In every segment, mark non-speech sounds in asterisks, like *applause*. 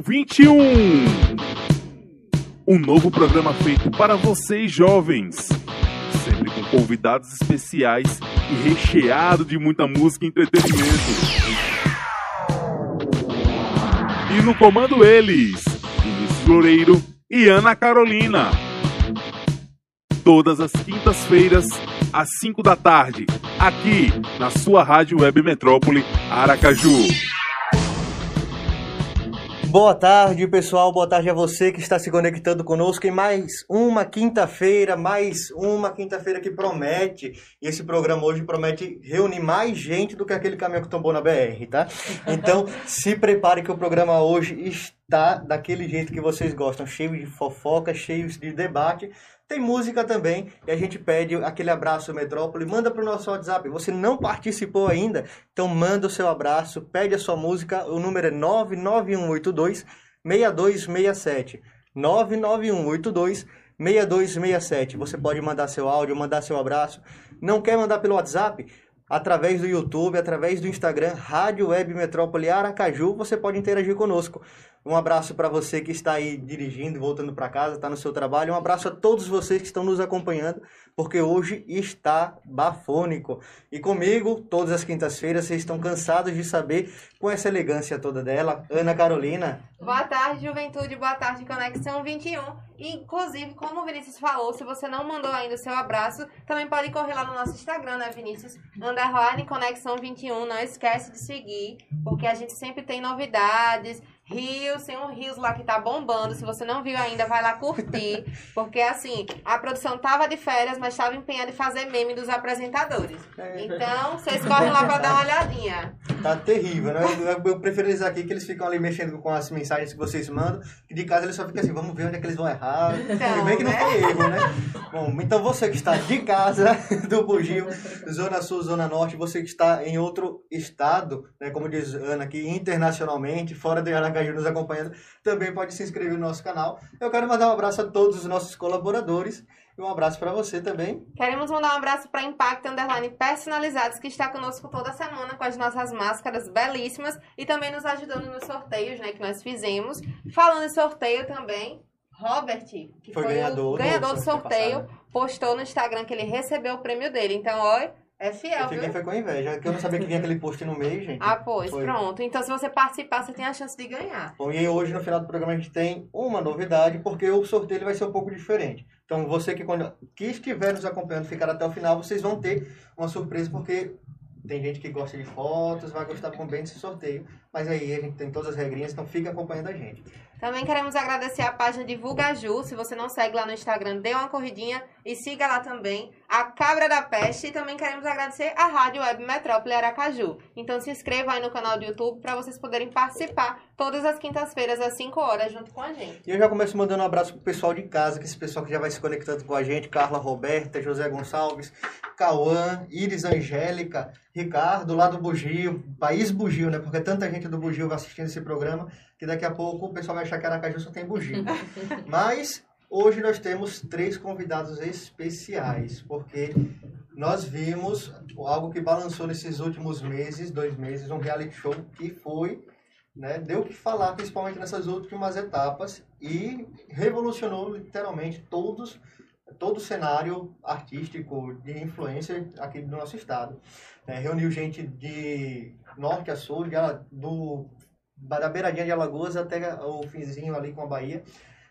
Conexão 21. Um novo programa feito para vocês jovens. Sempre com convidados especiais e recheado de muita música e entretenimento. E no comando eles, Vinícius Loureiro e Ana Carolina. Todas as quintas-feiras, às 5 da tarde, aqui na sua Rádio Web Metrópole Aracaju. Boa tarde, pessoal. Boa tarde a você que está se conectando conosco em mais uma quinta-feira, mais uma quinta-feira que promete. E esse programa hoje promete reunir mais gente do que aquele caminhão que tombou na BR, tá? Então, se prepare que o programa hoje está daquele jeito que vocês gostam, cheio de fofoca, cheio de debate. Tem música também e a gente pede aquele abraço Metrópole, manda para o nosso WhatsApp. Você não participou ainda? Então manda o seu abraço, pede a sua música, o número é 99182 6267. 99182 6267. Você pode mandar seu áudio, mandar seu abraço. Não quer mandar pelo WhatsApp? Através do YouTube, através do Instagram, Rádio Web Metrópole Aracaju, você pode interagir conosco. Um abraço para você que está aí dirigindo, voltando para casa, está no seu trabalho. Um abraço a todos vocês que estão nos acompanhando, porque hoje está bafônico. E comigo, todas as quintas-feiras, vocês estão cansados de saber com essa elegância toda dela, Ana Carolina. Boa tarde, Juventude. Boa tarde, Conexão 21. E, inclusive, como o Vinícius falou, se você não mandou ainda o seu abraço, também pode correr lá no nosso Instagram, né, Vinícius? Underline Conexão 21. Não esquece de seguir, porque a gente sempre tem novidades Rios, tem um Rios lá que tá bombando. Se você não viu ainda, vai lá curtir. Porque assim, a produção tava de férias, mas estava empenhada em fazer meme dos apresentadores. É. Então, vocês correm lá pra dar uma olhadinha. Tá terrível, né? Eu, eu prefiro eles aqui que eles ficam ali mexendo com as mensagens que vocês mandam. E de casa eles só ficam assim, vamos ver onde é que eles vão errar. Então, e bem que não né? foi erro, né? Bom, então você que está de casa *laughs* do Bugio, Zona Sul, Zona Norte, você que está em outro estado, né? Como diz Ana aqui, internacionalmente, fora de Aracaju nos acompanhando, também pode se inscrever no nosso canal. Eu quero mandar um abraço a todos os nossos colaboradores e um abraço para você também. Queremos mandar um abraço para Impact Underline Personalizados, que está conosco toda semana com as nossas máscaras belíssimas e também nos ajudando nos sorteios, né, que nós fizemos. Falando em sorteio também, Robert, que Foi foi, ganhador o do ganhador do sorteio postou no Instagram que ele recebeu o prêmio dele. Então, ó, é fiel, Eu fiquei viu? foi com inveja, que eu não sabia que vinha aquele post no meio, gente. Ah, pois, Foi. pronto. Então, se você participar, você tem a chance de ganhar. Bom, e hoje no final do programa a gente tem uma novidade, porque o sorteio vai ser um pouco diferente. Então, você que, que estiver nos acompanhando, ficar até o final, vocês vão ter uma surpresa, porque tem gente que gosta de fotos, vai gostar também desse sorteio. Mas aí a gente tem todas as regrinhas, então fica acompanhando a gente. Também queremos agradecer a página Divulga Ju. Se você não segue lá no Instagram, dê uma corridinha e siga lá também a Cabra da Peste. E também queremos agradecer a Rádio Web Metrópole Aracaju. Então se inscreva aí no canal do YouTube para vocês poderem participar todas as quintas-feiras às 5 horas junto com a gente. E eu já começo mandando um abraço pro pessoal de casa, que esse pessoal que já vai se conectando com a gente, Carla Roberta, José Gonçalves, Cauã, Iris Angélica, Ricardo, lá do Bugio, País Bugio, né? Porque tanta gente do Bugio vai assistindo esse programa, que daqui a pouco o pessoal vai achar que Aracaju só tem Bugio. *laughs* Mas hoje nós temos três convidados especiais, porque nós vimos algo que balançou nesses últimos meses, dois meses, um reality show que foi né, deu o que falar, principalmente nessas últimas etapas, e revolucionou literalmente todos, todo o cenário artístico de influência aqui do nosso estado. É, reuniu gente de norte a sul, de, do, da beiradinha de Alagoas até o finzinho ali com a Bahia,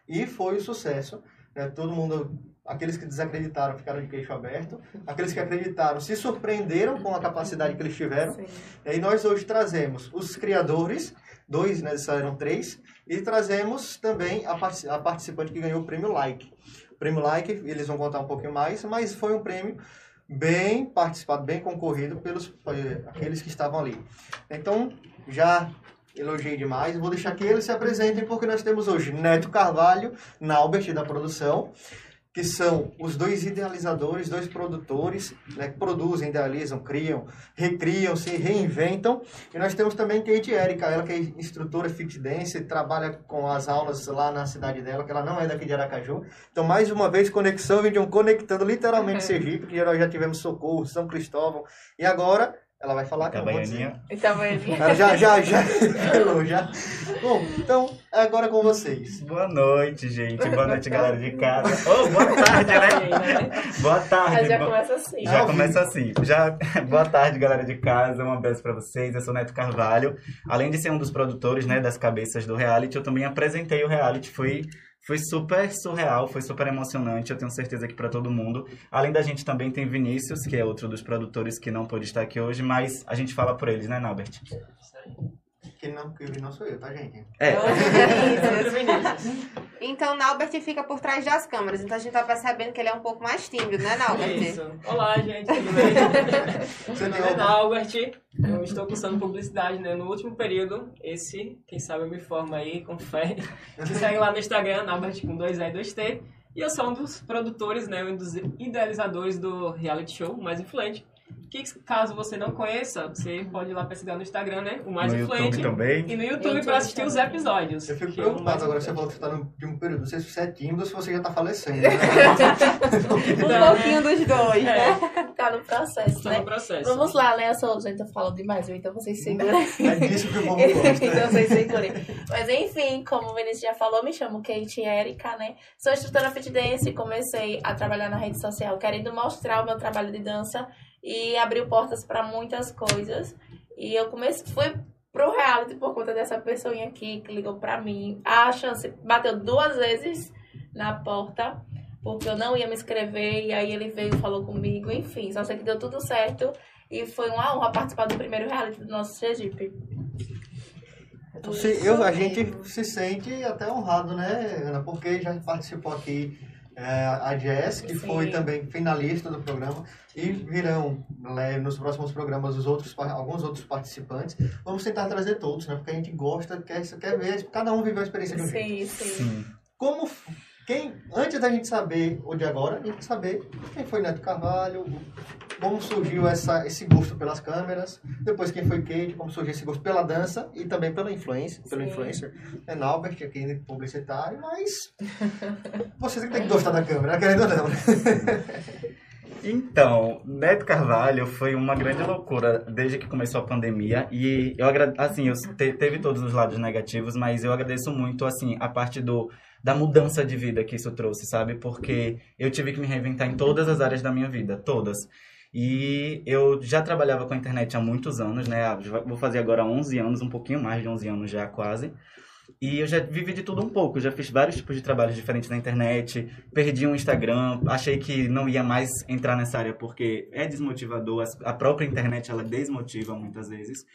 e foi um sucesso. né, todo mundo, aqueles que desacreditaram ficaram de queixo aberto, aqueles que acreditaram se surpreenderam com a capacidade que eles tiveram, e nós hoje trazemos os criadores, dois, né, eram três, e trazemos também a, a participante que ganhou o prêmio Like. O prêmio Like, eles vão contar um pouquinho mais, mas foi um prêmio bem participado, bem concorrido pelos eh, aqueles que estavam ali. Então, já elogiei demais, vou deixar que eles se apresentem, porque nós temos hoje Neto Carvalho, Naubert da produção, que são os dois idealizadores, dois produtores, né, que produzem, idealizam, criam, recriam, se reinventam. E nós temos também Kate Erika, ela que é instrutora fit dance, trabalha com as aulas lá na cidade dela, que ela não é daqui de Aracaju. Então, mais uma vez, conexão, vídeo conectando literalmente *laughs* Sergipe, que já tivemos Socorro, São Cristóvão, e agora Ela vai falar que eu não vou dizer. Itabaianinha. Itabaianinha. Ela já, já, já. falou, já. Bom, então, é agora com vocês. Boa noite, gente. Boa noite, galera de casa. Oh, boa tarde, né? Boa tarde. Já começa assim. Já começa assim. Já... Boa tarde, galera de casa. Um abraço pra vocês. Eu sou Neto Carvalho. Além de ser um dos produtores, né, das cabeças do reality, eu também apresentei o reality. Foi, foi super surreal, foi super emocionante. Eu tenho certeza que pra todo mundo. Além da gente também tem Vinícius, que é outro dos produtores que não pôde estar aqui hoje, mas a gente fala por eles, né, Nalbert? Que não, que não sou eu, tá, gente? É. *laughs* Então, Naubert fica por trás das câmeras. Então, a gente tá percebendo que ele é um pouco mais tímido, né, Naubert? Isso. Olá, gente, tudo bem? *laughs* Meu nome é uma... Albert, eu estou cursando publicidade né, no último período. Esse, quem sabe eu me formo aí, com fé. *laughs* Me segue lá no Instagram, Albert com 2E e 2T. E eu sou um dos produtores, né, um dos idealizadores do reality show Mais Influente. Que caso você não conheça, você pode ir lá pesquisar no Instagram, né? O Mais no Influente. YouTube também. E no YouTube YouTube para assistir os episódios. Eu fico é preocupado agora você falou que você tá no último período. Não sei se você é tímido ou se você já tá falecendo. Né? *laughs* Um pouquinho dos dois, né? É, Tá no processo, estou né? no processo. Vamos lá, né? Eu sou, gente, eu falo demais, então vocês segurem. *laughs* É disso que o povo então vocês segurem. Mas enfim, como o Vinícius já falou, me chamo Kate Erika, né? Sou instrutora fit dance, comecei a trabalhar na rede social querendo mostrar o meu trabalho de dança e abriu portas para muitas coisas. E eu comecei, fui pro reality por conta dessa pessoinha aqui que ligou pra mim. A chance bateu duas vezes na porta, porque eu não ia me inscrever, e aí ele veio falou comigo, enfim, só sei que deu tudo certo. E foi uma honra participar do primeiro reality do nosso Sergipe. Então, eu, a gente se sente até honrado, né, Ana? Porque já participou aqui é, a Jess, que Sim. foi também finalista do programa, e virão né, nos próximos programas os outros, alguns outros participantes. Vamos tentar trazer todos, né? Porque a gente gosta, quer, quer ver, cada um viveu a experiência de um jeito. Sim, sim. Sim. Como, quem, antes da gente saber o de agora, a gente saber quem foi Neto Carvalho, como surgiu essa, esse gosto pelas câmeras, depois quem foi Kate, como surgiu esse gosto pela dança e também pela influência, pelo Sim. influencer. É Naubert, aqui publicitário, mas *laughs* vocês que tem que gostar da câmera, querendo ou não. né? *laughs* Então, Neto Carvalho foi uma grande loucura desde que começou a pandemia e eu assim, eu te- teve todos os lados negativos, mas eu agradeço muito assim a parte do da mudança de vida que isso trouxe, sabe? Porque eu tive que me reinventar em todas as áreas da minha vida, todas. E eu já trabalhava com a internet há muitos anos, né? Ah, Vou fazer agora 11 anos, um pouquinho mais de 11 anos já quase. E eu já vivi de tudo um pouco, já fiz vários tipos de trabalhos diferentes na internet, perdi um Instagram, achei que não ia mais entrar nessa área porque é desmotivador, a própria internet ela desmotiva muitas vezes.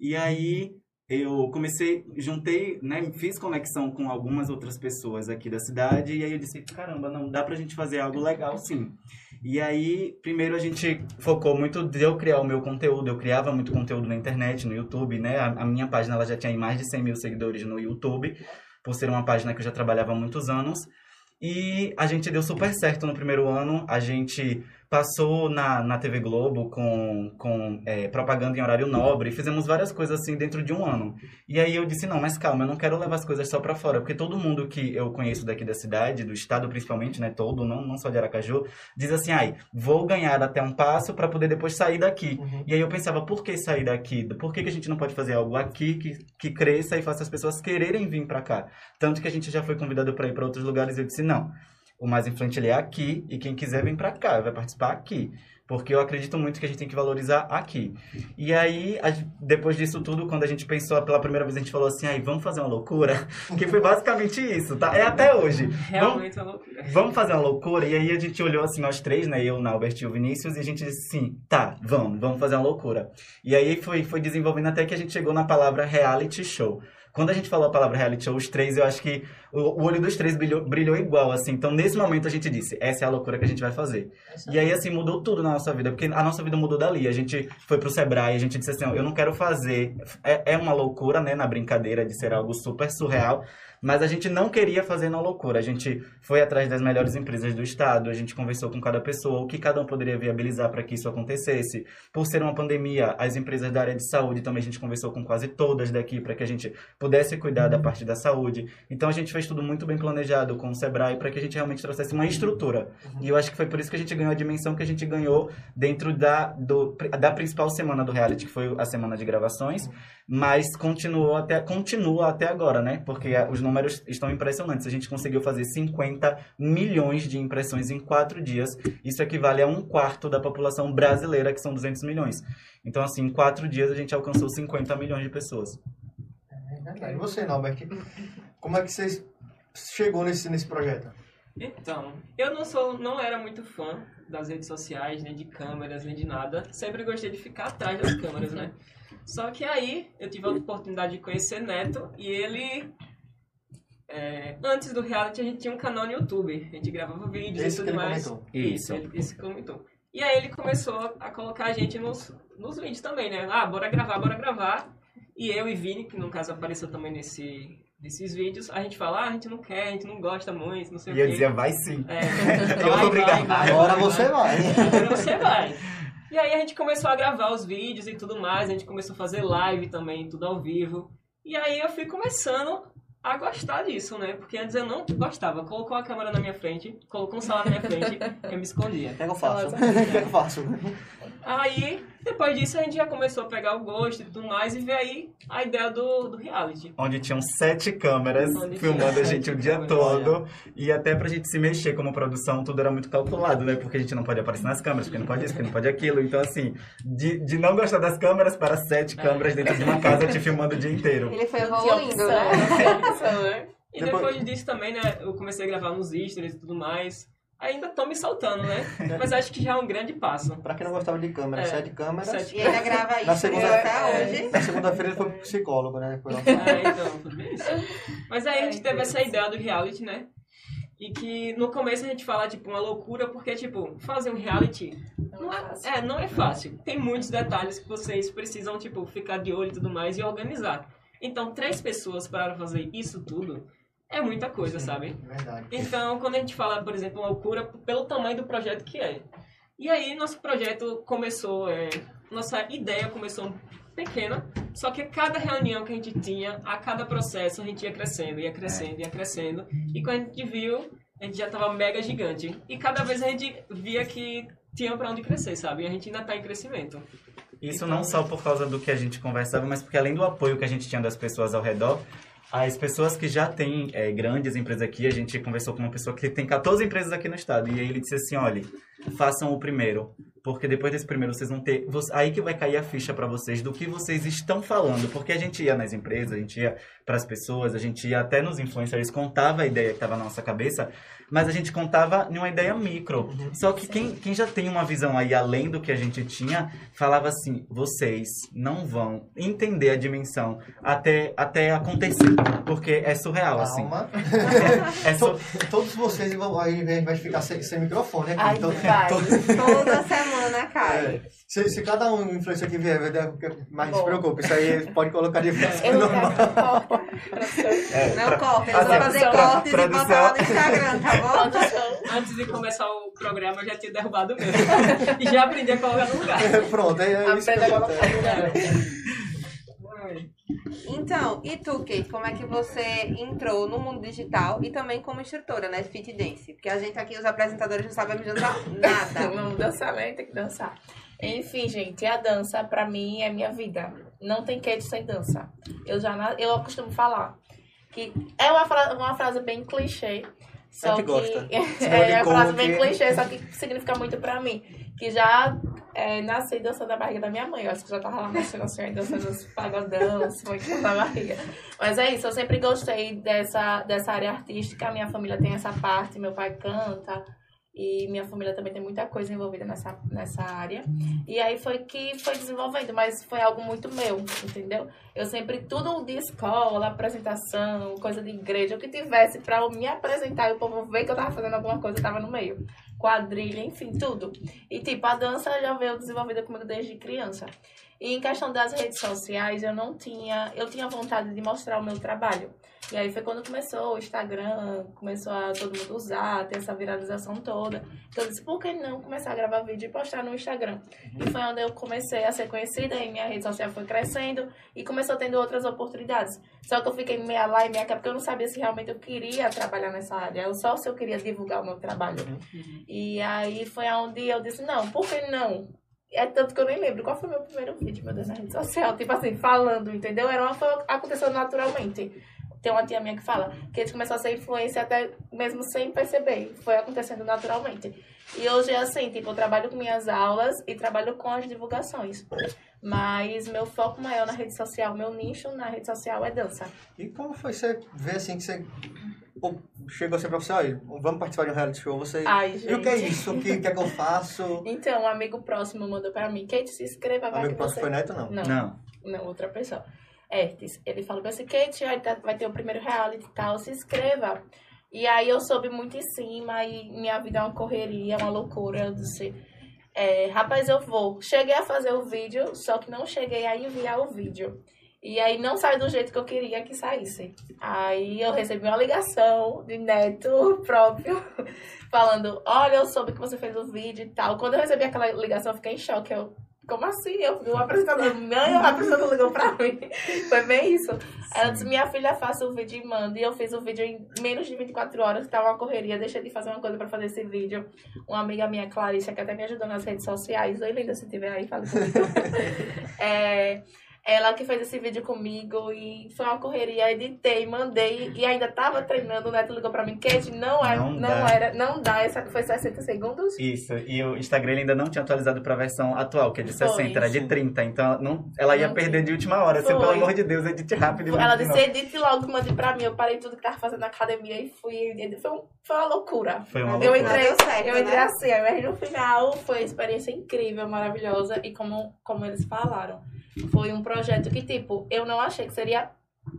E aí eu comecei, juntei, né, fiz conexão com algumas outras pessoas aqui da cidade e aí eu disse, caramba, não dá pra gente fazer algo legal sim. E aí, primeiro a gente focou muito de eu criar o meu conteúdo. Eu criava muito conteúdo na internet, no YouTube, né? A, a minha página ela já tinha mais de 100 mil seguidores no YouTube, por ser uma página que eu já trabalhava há muitos anos. E a gente deu super certo no primeiro ano. A gente passou na, na TV Globo com, com é, propaganda em horário nobre. Fizemos várias coisas assim dentro de um ano. E aí eu disse, não, mas calma, eu não quero levar as coisas só pra fora. Porque todo mundo que eu conheço daqui da cidade, do estado principalmente, né? Todo, não, não só de Aracaju, diz assim, ai, vou ganhar até um passo para poder depois sair daqui. Uhum. E aí eu pensava, por que sair daqui? Por que, que a gente não pode fazer algo aqui que, que cresça e faça as pessoas quererem vir para cá? Tanto que a gente já foi convidado para ir para outros lugares e eu disse, não, o mais influente ele é aqui e quem quiser vem para cá, vai participar aqui. Porque eu acredito muito que a gente tem que valorizar aqui. E aí, a- depois disso tudo, quando a gente pensou pela primeira vez, a gente falou assim, ai, vamos fazer uma loucura? *laughs* Que foi basicamente isso, tá? É até hoje. *laughs* Vamos, Realmente é uma loucura. vamos fazer uma loucura? E aí a gente olhou assim, nós três, né? Eu, Naubert e o Vinícius, e a gente disse assim, tá, vamos, vamos fazer uma loucura. E aí foi, foi desenvolvendo até que a gente chegou na palavra reality show. Quando a gente falou a palavra reality show, os três, eu acho que o, olho dos três brilhou, brilhou igual, assim. Então, nesse momento, a gente disse, essa é a loucura que a gente vai fazer. E aí, assim, mudou tudo na nossa vida, porque a nossa vida mudou dali. A gente foi pro Sebrae, a gente disse assim, ó, eu não quero fazer... É, é uma loucura, né, na brincadeira de ser algo super surreal, mas a gente não queria fazer na loucura. A gente foi atrás das melhores empresas do estado, a gente conversou com cada pessoa, o que cada um poderia viabilizar para que isso acontecesse. Por ser uma pandemia, as empresas da área de saúde também a gente conversou com quase todas daqui para que a gente pudesse cuidar da parte da saúde. Então a gente fez tudo muito bem planejado com o Sebrae para que a gente realmente trouxesse uma estrutura. E eu acho que foi por isso que a gente ganhou a dimensão que a gente ganhou dentro da, do, da principal semana do reality, que foi a semana de gravações, mas continuou até, continua até agora, né? Porque os números estão impressionantes. A gente conseguiu fazer 50 milhões de impressões em quatro dias. Isso equivale a um quarto da população brasileira, que são 200 milhões. Então, assim, em quatro dias a gente alcançou 50 milhões de pessoas. É verdade. E você, Norbert? Como é que você chegou nesse, nesse projeto? Então, eu não sou, não era muito fã das redes sociais, nem de câmeras, nem de nada. Sempre gostei de ficar atrás das câmeras, né? Só que aí eu tive a oportunidade de conhecer Neto e ele. é, antes do reality a gente tinha um canal no YouTube. A gente gravava vídeos Esse e tudo mais. comentou. Isso. ele, esse comentou. E aí ele começou a colocar a gente nos, nos vídeos também, né? Ah, bora gravar, bora gravar. E eu e Vini, que no caso apareceu também nesse, nesses vídeos, a gente fala, ah, a gente não quer, a gente não gosta muito, não sei E o eu quê. dizia, vai sim. É, *laughs* Eu vai, vai, vai, Agora vai, você vai. Agora você vai. E aí a gente começou a gravar os vídeos e tudo mais, a gente começou a fazer live também, tudo ao vivo. E aí eu fui começando a gostar disso, né? Porque antes eu não gostava. Colocou a câmera na minha frente, colocou um celular na minha frente, eu me escondia. O que eu faço? O que eu faço? Aí, depois disso, a gente já começou a pegar o gosto e tudo mais, e veio aí a ideia do, do reality. Onde tinham sete câmeras Onde filmando a gente o dia todo. E até pra gente se mexer como produção, tudo era muito calculado, né? Porque a gente não pode aparecer nas câmeras, porque não pode isso, porque não pode aquilo. Então, assim, de, de não gostar das câmeras para sete É. câmeras dentro de uma casa te filmando o dia inteiro. Ele foi evoluindo, né? *laughs* E Depois- depois disso também, né, eu comecei a gravar nos stories e tudo mais. Ainda tô me soltando, né? *laughs* Mas acho que já é um grande passo. Pra quem não gostava de câmera, É. sete câmeras. Sete E ainda grava Na isso segunda- até hoje. Na segunda-feira ele foi pro psicólogo, né? Depois *laughs* É, então, tudo bem isso. Mas aí a gente teve essa ideia do reality, né? E que no começo a gente fala, tipo, uma loucura, porque, tipo, fazer um reality não é, é, não é fácil. Tem muitos detalhes que vocês precisam, tipo, ficar de olho e tudo mais e organizar. Então, três pessoas para fazer isso tudo é muita coisa, sabe? Verdade. Então, quando a gente fala, por exemplo, uma loucura, pelo tamanho do projeto que é. E aí, nosso projeto começou, é, nossa ideia começou pequena, só que a cada reunião que a gente tinha, a cada processo, a gente ia crescendo, ia crescendo, ia crescendo. E quando a gente viu, a gente já tava mega gigante. E cada vez a gente via que tinha pra onde crescer, sabe? E a gente ainda tá em crescimento. Isso não só por causa do que a gente conversava, mas porque além do apoio que a gente tinha das pessoas ao redor, as pessoas que já têm é, grandes empresas aqui, a gente conversou com uma pessoa que tem 14 empresas aqui no estado, e aí ele disse assim, olha, façam o primeiro, porque depois desse primeiro vocês vão ter, aí que vai cair a ficha para vocês do que vocês estão falando, porque a gente ia nas empresas, a gente ia para as pessoas, a gente ia até nos influencers, contava a ideia que estava na nossa cabeça, mas a gente contava em uma ideia micro. Só que quem, quem já tem uma visão aí além do que a gente tinha, falava assim: vocês não vão entender a dimensão até, até acontecer. Porque é surreal, assim. Calma. *laughs* É su- To- Todos vocês vão aí vai ficar sem, sem microfone aqui. Ai, então, vai. Toda semana cai. é, se, se cada um influencer que vier, vai- mas não se preocupe, isso aí pode colocar de volta. Eu não normal. quero. Não corta, eles assim, vão fazer pra- cortes e botar lá no Instagram, tá bom? Produção. Antes de começar o programa, eu já tinha derrubado mesmo. *laughs* e já aprendi a colocar no lugar. Pronto, é, é isso que Aprenda a colocar no lugar. Então, e tu, Kate, como é que você entrou no mundo digital e também como instrutora, né, de fit dance? Porque a gente aqui, os apresentadores, não sabemos dançar nada. *laughs* Vamos dançar, né? Tem que dançar. Enfim, gente, a dança pra mim é minha vida. Não tem Kate sem dança. Eu já eu costumo falar que é uma, fra- uma frase bem clichê. Só gente que gosta. *laughs* é uma como frase bem clichê, só que significa muito pra mim. Que já é, nasci dançando da barriga da minha mãe. Eu acho que já tava lá nascendo assim, dançando os pagodão, muito na barriga. Mas é isso, eu sempre gostei dessa, dessa área artística. Minha família tem essa parte, meu pai canta. E minha família também tem muita coisa envolvida nessa, nessa área. E aí foi que foi desenvolvendo, mas foi algo muito meu, entendeu? Eu sempre, tudo de escola, apresentação, coisa de igreja, o que tivesse pra eu me apresentar e o povo ver que eu tava fazendo alguma coisa, eu tava no meio. Quadrilha, enfim, tudo. E tipo, a dança já veio desenvolvida comigo desde criança. E em questão das redes sociais, eu não tinha, eu tinha vontade de mostrar o meu trabalho. E aí foi quando começou o Instagram, começou a todo mundo usar, ter essa viralização toda. Então eu disse, por que não começar a gravar vídeo e postar no Instagram? E foi onde eu comecei a ser conhecida e minha rede social foi crescendo e começou tendo outras oportunidades. Só que eu fiquei meia lá e meia cá, porque eu não sabia se realmente eu queria trabalhar nessa área. Eu só se eu queria divulgar o meu trabalho. E aí foi onde eu disse, não, por que não? É tanto que eu nem lembro qual foi o meu primeiro vídeo, meu Deus, na rede social. Tipo assim, falando, entendeu? Era uma foi, aconteceu naturalmente. Tem uma tia minha que fala que a gente começou a ser influência até mesmo sem perceber. Foi acontecendo naturalmente. E hoje é assim, tipo, eu trabalho com minhas aulas e trabalho com as divulgações. Mas meu foco maior na rede social, meu nicho na rede social é dança. E como foi você ver assim que você chegou assim pra você, olha, vamos participar de um reality show, você. Ai, E o que é gente. isso? O que, que é que eu faço? *laughs* Então, um amigo próximo mandou pra mim, Kate, se inscreva, vai Amigo que próximo você... foi Neto, não? Não, Não. não, outra pessoa. Ertes, ele falou pra você, Kate, tá- vai ter o primeiro reality e tal, se inscreva. E aí eu soube muito em cima e minha vida é uma correria, uma loucura. Eu disse, é, rapaz, eu vou. Cheguei a fazer o vídeo, só que não cheguei a enviar o vídeo. E aí não saiu do jeito que eu queria que saísse. Aí eu recebi uma ligação de neto *laughs* próprio, falando, olha, eu soube que você fez o vídeo e tal. Quando eu recebi aquela ligação, eu fiquei em choque. Eu, como assim? Eu vi o apresentador, mãe, o apresentador ligou pra mim. *laughs* Foi bem isso. Ela disse, minha filha, faça o vídeo e manda. E eu fiz o vídeo em menos de 24 horas, que tava uma correria. Deixei de fazer uma coisa pra fazer esse vídeo. Uma amiga minha, Clarice, que até me ajudou nas redes sociais. Oi, linda, se tiver aí, fala comigo. *laughs* é, ela que fez esse vídeo comigo e foi uma correria, editei, mandei e ainda tava treinando, o Neto ligou pra mim, Kate, não, é, Não não, dá. era, não dá, essa foi 60 segundos. Isso, e o Instagram ele ainda não tinha atualizado pra versão atual, que é de Foi, 60, era de sim. 30. Então não, ela ia Não perder de última hora. Assim, pelo amor de Deus, edite rápido e Ela disse, novo. edite logo, mande pra mim. Eu parei tudo que tava fazendo na academia e fui. Foi, um- foi uma loucura. Foi uma Eu loucura. entrei, certo, eu entrei né? assim, mas no final foi uma experiência incrível, maravilhosa. E como, como eles falaram, foi um projeto que, tipo, eu não achei que seria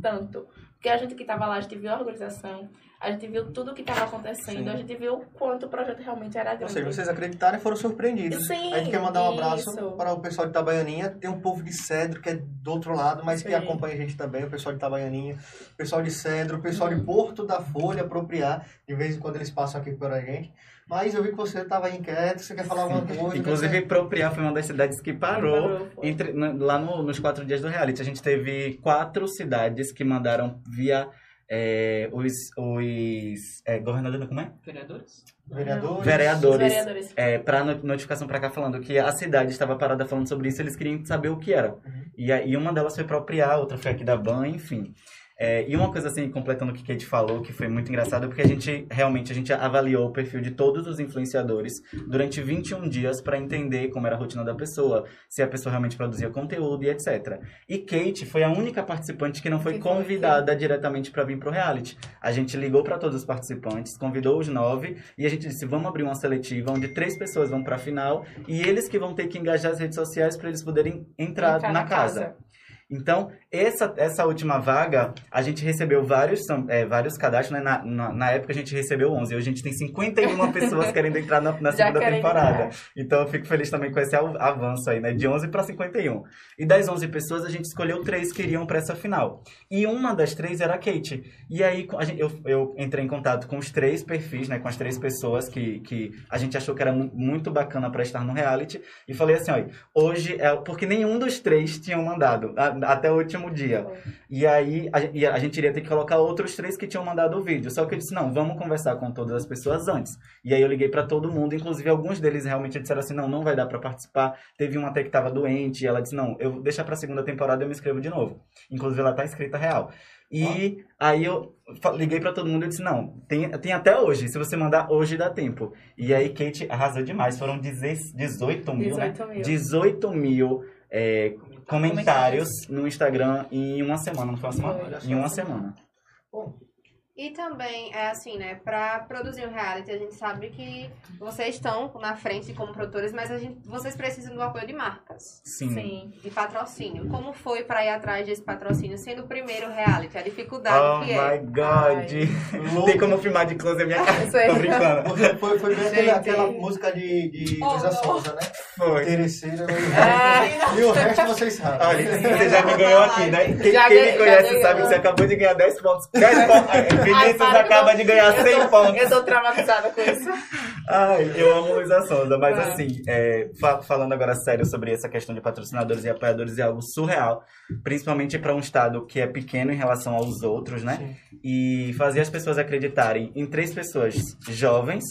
tanto. Porque a gente que tava lá, a gente viu a organização, a gente viu tudo que tava acontecendo, Sim. a gente viu o quanto o projeto realmente era Ou grande. seja, vocês acreditaram e foram surpreendidos. Sim, a gente quer mandar um abraço isso. para o pessoal de Itabaianinha. Tem um povo de Cedro que é do outro lado, mas que Sim. acompanha a gente também, o pessoal de Itabaianinha, o pessoal de Cedro, o pessoal de Porto da Folha, apropriar. De vez em quando eles passam aqui por a gente. Mas eu vi que você estava inquieto, você quer falar alguma coisa. Inclusive, você... Propriar foi uma das cidades que parou. Parou. Entre, lá no- nos quatro dias do reality, a gente teve quatro cidades que mandaram via é, os, os é, governadores, como é? Vereadores? Vereadores. Vereadores. É, no- notificação pra cá falando que a cidade estava parada falando sobre isso, eles queriam saber o que era. E aí uma delas foi propriar, outra foi aqui da Ban, enfim. É, e uma coisa assim, completando o que Kate falou, que foi muito engraçado, porque a gente realmente a gente avaliou o perfil de todos os influenciadores durante 21 dias para entender como era a rotina da pessoa, se a pessoa realmente produzia conteúdo e etc. E Kate foi a única participante que não foi Que convidada diretamente para vir pro reality. A gente ligou para todos os participantes, convidou os nove e a gente disse: vamos abrir uma seletiva onde três pessoas vão para a final e eles que vão ter que engajar as redes sociais para eles poderem entrar, Entrar na, na casa. casa. Então, essa, essa última vaga, a gente recebeu vários, é, vários cadastros, né? Na, na, na época a gente recebeu 11, hoje a gente tem 51 *laughs* pessoas querendo entrar na, na segunda temporada. entrar. Então eu fico feliz também com esse av- avanço aí, né? De 11 para 51. E das 11 pessoas, a gente escolheu três que iriam para essa final. E uma das três era a Kate. E aí gente- eu, eu entrei em contato com os três perfis, né? Com as três pessoas que, que a gente achou que era mu- muito bacana para estar no reality. E falei assim, olha, hoje é... Porque nenhum dos três tinham mandado, a- até o último dia. E aí a, e a gente iria ter que colocar outros três que tinham mandado o vídeo. Só que eu disse, não, vamos conversar com todas as pessoas antes. E aí eu liguei pra todo mundo, inclusive alguns deles realmente disseram assim, não, não vai dar pra participar. Teve uma até que tava doente, e ela disse, não, eu vou deixar pra segunda temporada e eu me inscrevo de novo. Inclusive ela tá inscrita real. E aí eu liguei pra todo mundo e disse, não, tem, tem até hoje, se você mandar hoje dá tempo. E aí Kate arrasou demais, foram 16 18 mil, né? 18 mil. 18 mil é, comentários no Instagram em uma semana, não foi uma semana? Em uma semana. E também é assim, né? Pra produzir um reality, a gente sabe que vocês estão na frente como produtores, mas a gente, vocês precisam do apoio de marcas. Sim. Sim. de patrocínio. Como foi para ir atrás desse patrocínio, sendo o primeiro reality? A dificuldade Oh que é. my god. Tem como filmar de close a minha cara? *laughs* Isso aí. Tô brincando. Foi, foi bem Gente. aquela música de, de Oh, Luísa. Souza, né? Foi. Terceira. É. E o resto vocês sabem. Olha, você já me ganhou aqui, né? Quem, quem me conhece sabe que você acabou de ganhar 10 pontos. 10 pontos. *laughs* Vinícius para, acaba de ganhar *laughs* eu 100 tô- pontos. Eu tô traumatizada com isso. Ai, eu amo Luísa Souza, mas Ah. assim, é, fa- falando agora sério sobre essa questão de patrocinadores e apoiadores, é algo surreal, principalmente para um estado que é pequeno em relação aos outros, né? E fazer as pessoas acreditarem em três pessoas jovens,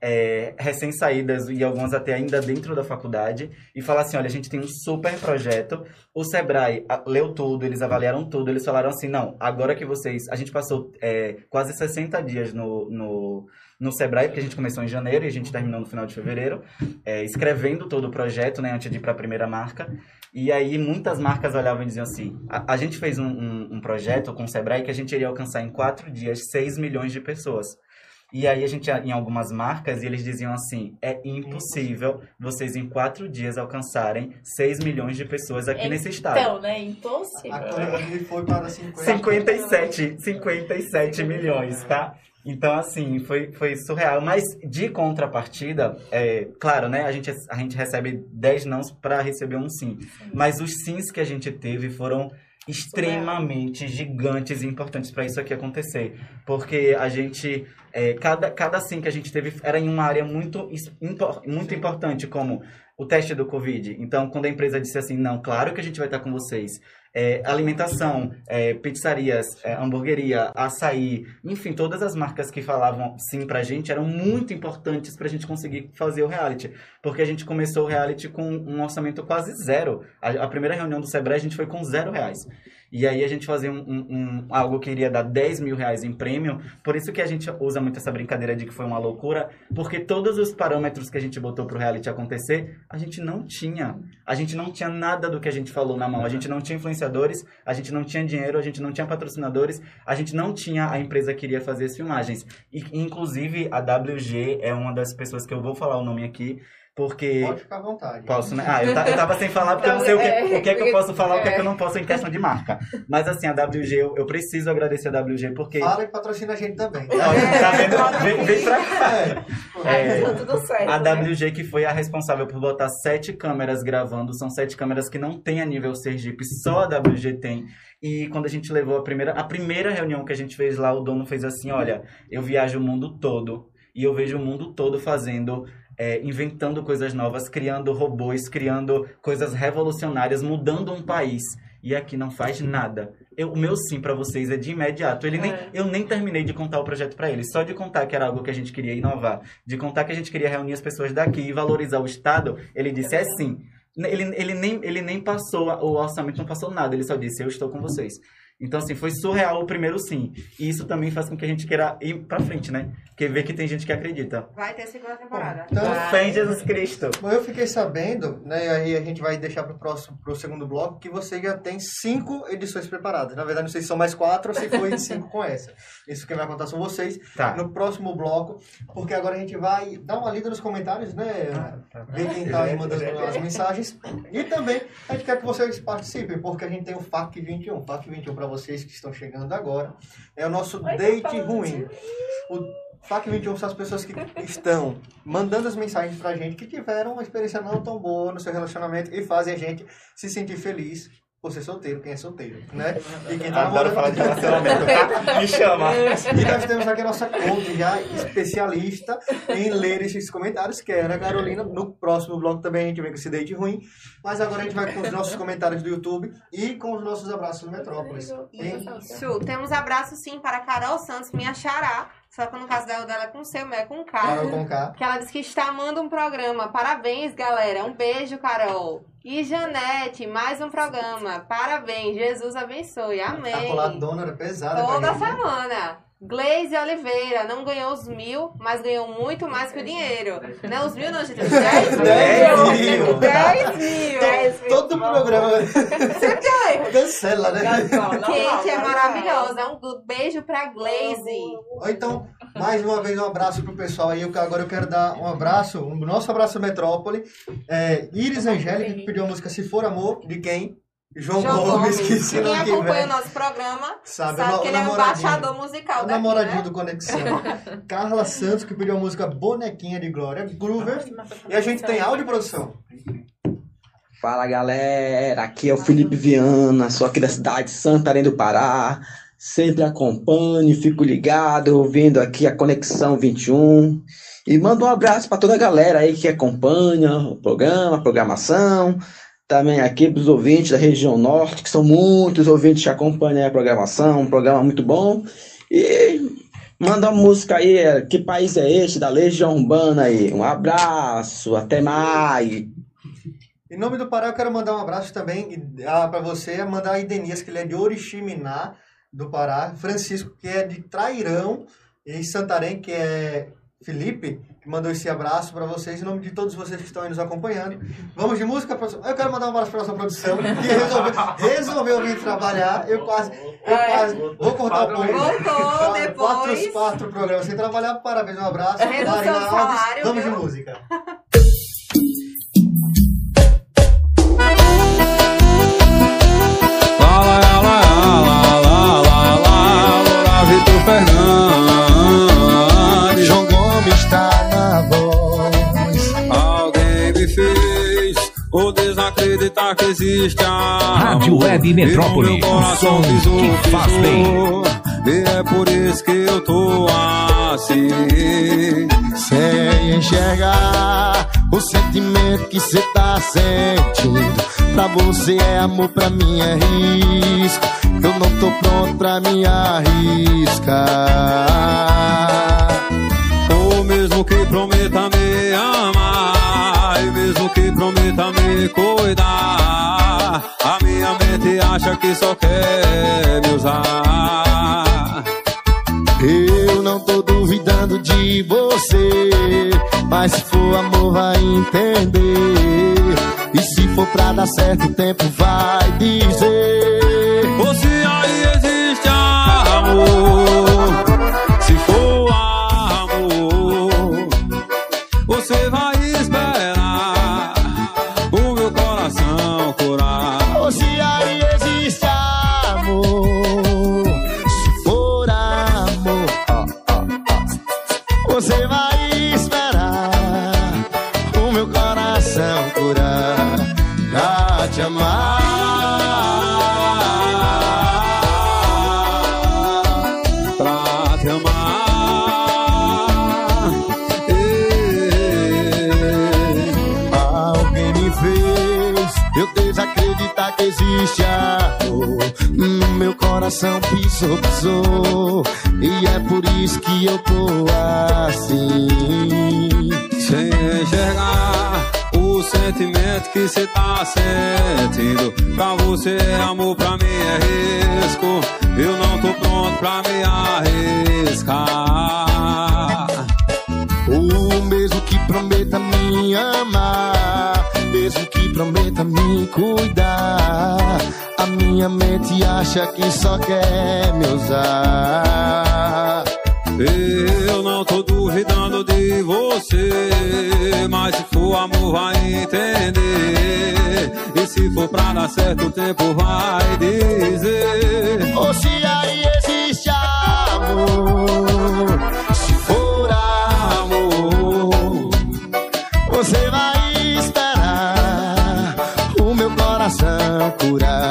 é, recém-saídas e algumas até ainda dentro da faculdade, e falar assim: olha, a gente tem um super projeto. O Sebrae leu tudo, eles avaliaram tudo, eles falaram assim: não, agora que vocês. A gente passou é, quase 60 dias no, no, no Sebrae, porque a gente começou em janeiro e a gente terminou no final de fevereiro, é, escrevendo todo o projeto, né, antes de ir para a primeira marca. E aí muitas marcas olhavam e diziam assim: a, a gente fez um, um, um projeto com o Sebrae que a gente iria alcançar em quatro dias 6 milhões de pessoas. E aí a gente ia em algumas marcas e eles diziam assim: é impossível vocês em quatro dias alcançarem 6 milhões de pessoas aqui nesse estado. Então, né? Impossível. A foi para 50. 57, 57 milhões, tá? Então, assim, foi, foi surreal. Mas, de contrapartida, é, claro, né? A gente, a gente recebe 10 nãos para receber um sim. Mas os sims que a gente teve foram extremamente gigantes e importantes para isso aqui acontecer. Porque a gente... é, cada, cada sim que a gente teve era em uma área muito, impor- muito importante, como o teste do Covid. Então, quando a empresa disse assim, não, claro que a gente vai estar com vocês. É, alimentação, é, pizzarias, é, hamburgueria, açaí, enfim, todas as marcas que falavam sim pra gente eram muito importantes pra gente conseguir fazer o reality. Porque a gente começou o reality com um orçamento quase zero. A, a primeira reunião do Sebrae a gente foi com zero reais. E aí a gente fazia um, um- algo que iria dar 10 mil reais em prêmio. Por isso que a gente usa muito essa brincadeira de que foi uma loucura. Porque todos os parâmetros que a gente botou pro reality acontecer, a gente não tinha. A gente não tinha nada do que a gente falou na mão. A gente não tinha influenciadores, a gente não tinha dinheiro, a gente não tinha patrocinadores, a gente não tinha a empresa que iria fazer as filmagens. E, inclusive, a WG é uma das pessoas que eu vou falar o nome aqui, porque... Pode ficar à vontade. Posso, né? Ah, eu, ta- eu tava sem falar porque eu não sei o que, É, o que é que eu posso falar, o que é que é. eu não posso em questão de marca. Mas assim, a WG, eu, eu preciso agradecer a WG porque. Fala e patrocina a gente também. Olha, tá vendo? Vem, vem pra cá. É. É, Tá tudo certo. a né? WG que foi a responsável por botar sete câmeras gravando, são sete câmeras que não tem a nível Sergipe, só a WG tem. E quando a gente levou a primeira, a primeira reunião que a gente fez lá, o dono fez assim, olha, eu viajo o mundo todo e eu vejo o mundo todo fazendo, é, inventando coisas novas, criando robôs, criando coisas revolucionárias, mudando um país. E aqui não faz nada. Eu- o meu sim pra vocês é de imediato. Ele nem, É. eu nem terminei de contar o projeto pra ele. Só de contar que era algo que a gente queria inovar, de contar que a gente queria reunir as pessoas daqui e valorizar o Estado, ele disse é sim. Ele, ele, nem, ele nem passou, o orçamento não passou nada, ele só disse eu estou com vocês. Então, assim, foi surreal o primeiro sim. E isso também faz com que a gente queira ir pra frente, né? Porque vê que tem gente que acredita. Vai ter segunda temporada. Então, Vai. Fé em Jesus Cristo. Bom, eu fiquei sabendo, né, e aí a gente vai deixar pro próximo, pro segundo bloco, que você já tem cinco edições preparadas. Na verdade, não sei se são mais quatro ou se foi *laughs* cinco com essa. Isso que vai contar são vocês Tá. no próximo bloco, porque agora a gente vai dar uma lida nos comentários, né? Ver quem tá aí mandando as mensagens. E também a gente quer que vocês participem, porque a gente tem o FAC 21. O FAC 21 para vocês que estão chegando agora é o nosso Oi, date tá ruim. O FAC 21 são as pessoas que estão mandando as mensagens pra gente que tiveram uma experiência não tão boa no seu relacionamento e fazem a gente se sentir feliz por ser solteiro, quem é solteiro, né? E quem tá Adoro namorando. falar de relacionamento, tá? Me chama. E nós temos aqui a nossa coach já especialista em ler esses comentários, que é a Ana Carolina. No próximo bloco também a gente vem com esse date ruim. Mas agora a gente vai com os nossos comentários do YouTube e com os nossos abraços no Metrópolis. Isso, temos abraço sim para Carol Santos, minha xará. Só que no caso dela, dela é com C, o meu é com K. Carol com K. Que ela disse que está amando um programa. Parabéns, galera. Um beijo, Carol. E Janete, mais um programa. Parabéns. Jesus abençoe. A Amém. coladona era pesada. Toda né? semana. Gleise Oliveira não ganhou os mil, mas ganhou muito mais que o dinheiro. Não, os mil não, gente. 10 mil. Dez mil. 10 mil. Dez mil. Todo programa Sempre tem um erro. cancela, né? Kate é maravilhosa. Um beijo pra Glaze. Então, mais uma vez, um abraço pro pessoal aí. Agora eu quero dar um abraço, o nosso abraço Metrópole. É, Iris Angélica, que pediu a música Se For Amor, de quem? João, João Gomes, Gomes. que se Quem não acompanha o nosso programa sabe, sabe o que ele é embaixador musical O daqui, namoradinho né? do Conexão. *laughs* Carla Santos, que pediu a música Bonequinha de Glória Groover. E a gente tem áudio produção. Fala galera, aqui é o Felipe Viana, sou aqui da cidade de Santarém do Pará. Sempre acompanho, fico ligado, ouvindo aqui a Conexão 21. E mando um abraço para toda a galera aí que acompanha o programa, a programação. Também aqui para os ouvintes da região norte, que são muitos ouvintes que acompanham a programação, um programa muito bom. E manda uma música aí, é, que país é este? Da Legião Urbana aí. Um abraço, até mais. Em nome do Pará, eu quero mandar um abraço também para você, mandar a Idenias, que ele é de Oriximiná, do Pará. Francisco, que é de Trairão, e Santarém, que é Felipe, que mandou esse abraço para vocês, em nome de todos vocês que estão aí nos acompanhando. Vamos de música, produção? Eu quero mandar um abraço para nossa produção, que resolveu, resolveu vir trabalhar. Eu quase, eu quase vou cortar o ponto. Voltou Quatro, depois. quatro programas sem trabalhar, parabéns, um abraço. Redução Marina de Alves, salário, Vamos viu? de música. Desacreditar que existe a Rádio Web Metrópole, o som que faz bem. E é por isso que eu tô assim. Sem enxergar o sentimento que cê tá sentindo. Pra você é amor, pra mim é risco. Eu não tô pronto pra me arriscar. Ou mesmo que prometa prometa me cuidar, a minha mente acha que só quer me usar. Eu não tô duvidando de você, mas se for amor vai entender. E se for pra dar certo, o tempo vai dizer. Se aí existe amor, que eu tô assim. Sem enxergar o sentimento que cê tá sentindo. Pra você é amor, pra mim é risco. Eu não tô pronto pra me arriscar. O mesmo que prometa me amar, mesmo que prometa me cuidar. A minha mente acha que só quer me usar. Eu não tô duvidando de você, mas se for amor vai entender. E se for pra dar certo, o tempo vai dizer. Ou se aí existe amor, se for amor, você vai esperar o meu coração curar.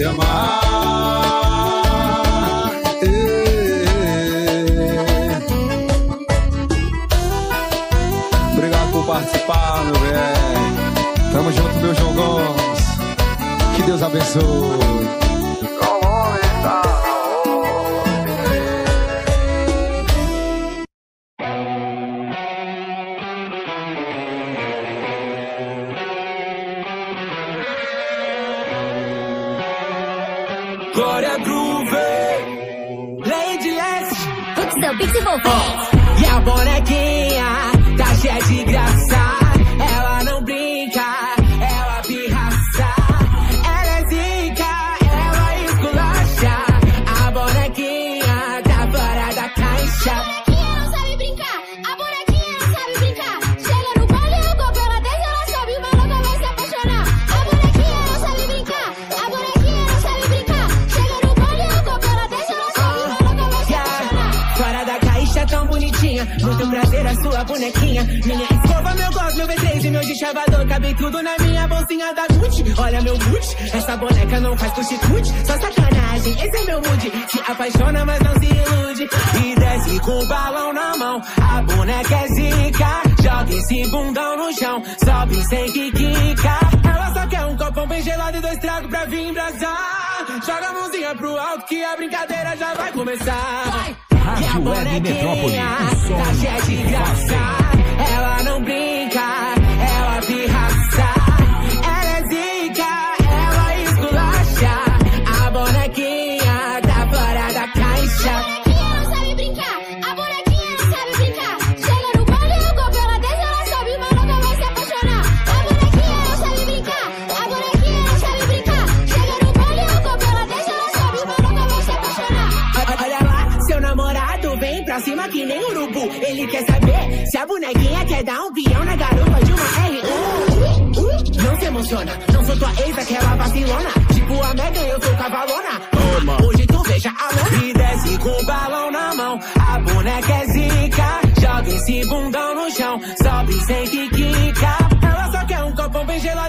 se amar. Ei. Obrigado por participar, meu velho. Tamo junto, meu João Gomes. Que Deus abençoe. Joga pro alto que a brincadeira já vai começar. Vai. E a bonequinha tá cheia de graça.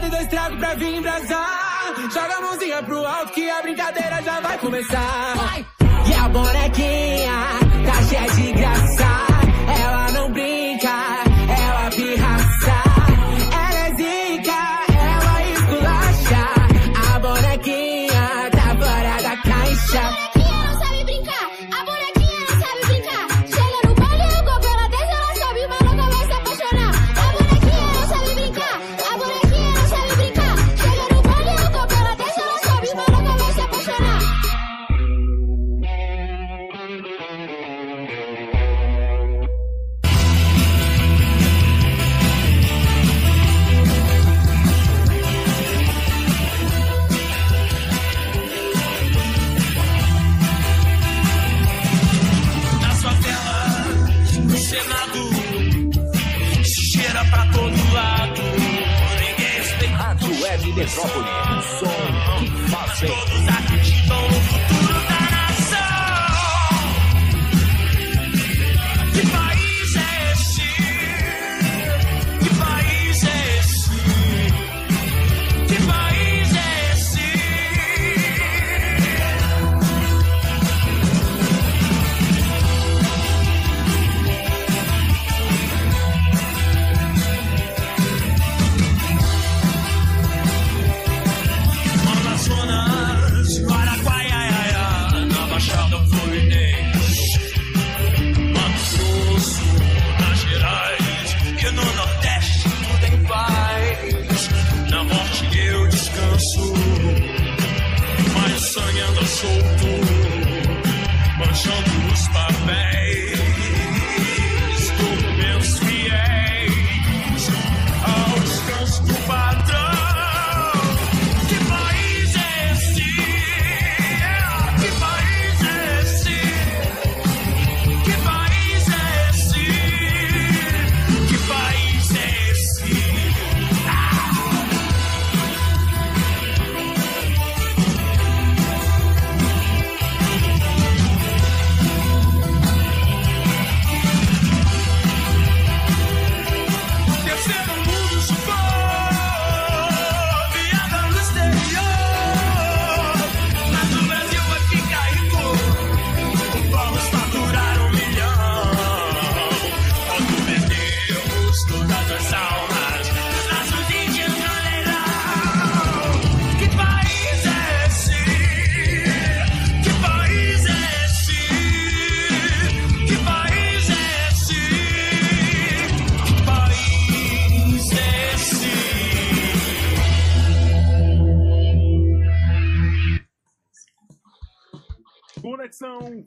e dois tragos pra vir embrasar. Joga a mãozinha pro alto que a brincadeira já vai começar. Vai.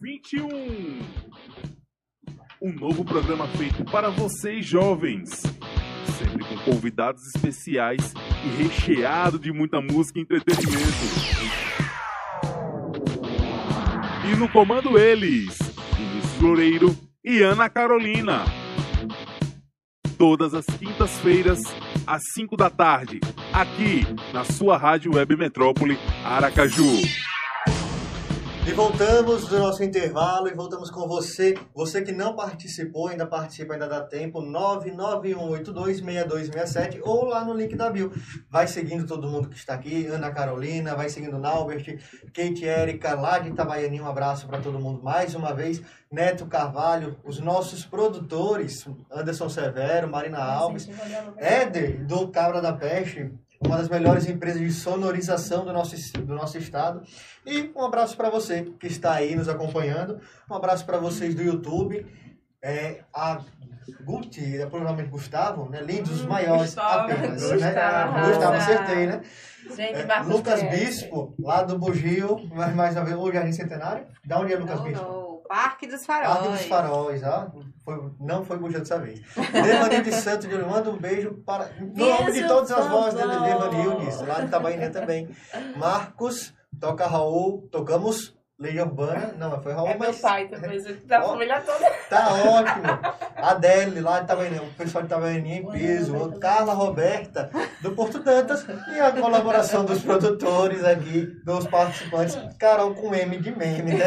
21. Um novo programa feito para vocês jovens. Sempre com convidados especiais e recheado de muita música e entretenimento. E no comando eles, Vinícius Loureiro e Ana Carolina. Todas as quintas-feiras, às 5 da tarde, aqui na sua Rádio Web Metrópole Aracaju. E voltamos do nosso intervalo e voltamos com você. Você que não participou, ainda participa, ainda dá tempo. 991826267 ou lá no link da bio. Vai seguindo todo mundo que está aqui. Ana Carolina, vai seguindo Naubert, Kate Erika, lá de Itabaianinha. Um abraço para todo mundo mais uma vez. Neto Carvalho, os nossos produtores, Anderson Severo, Marina Alves, Éder, do Cabra da Peste, uma das melhores empresas de sonorização do nosso, do nosso estado. E um abraço para você que está aí nos acompanhando. Um abraço para vocês do YouTube. É, a Guti, é provavelmente Gustavo, né? Lindos, os maiores Gustavo. apenas. Né? Gustavo. Gustavo, acertei, né? Gente, É, Lucas. Bispo, lá do Bugio, mais, mais uma vez, o Jardim Centenário. Da onde é Lucas Não, Bispo? não. Parque dos Faróis. Parque dos Faróis, ó. Foi, não foi Bugio dessa vez. *laughs* Devanil de Santo de Ouro, manda um beijo para. No nome de todas as vozes de Devanildes, lá de Itabaianinha também. Marcos, toca Raul, tocamos Legião Urbana. Não, foi Raul, É meu mas. pai também, da Ó. família toda. Tá ótimo. Adele, lá de o pessoal de Itabaianinha em peso. O Carla Roberta, do Porto Dantas. E a colaboração dos produtores aqui, dos participantes. Carol com M de meme, né?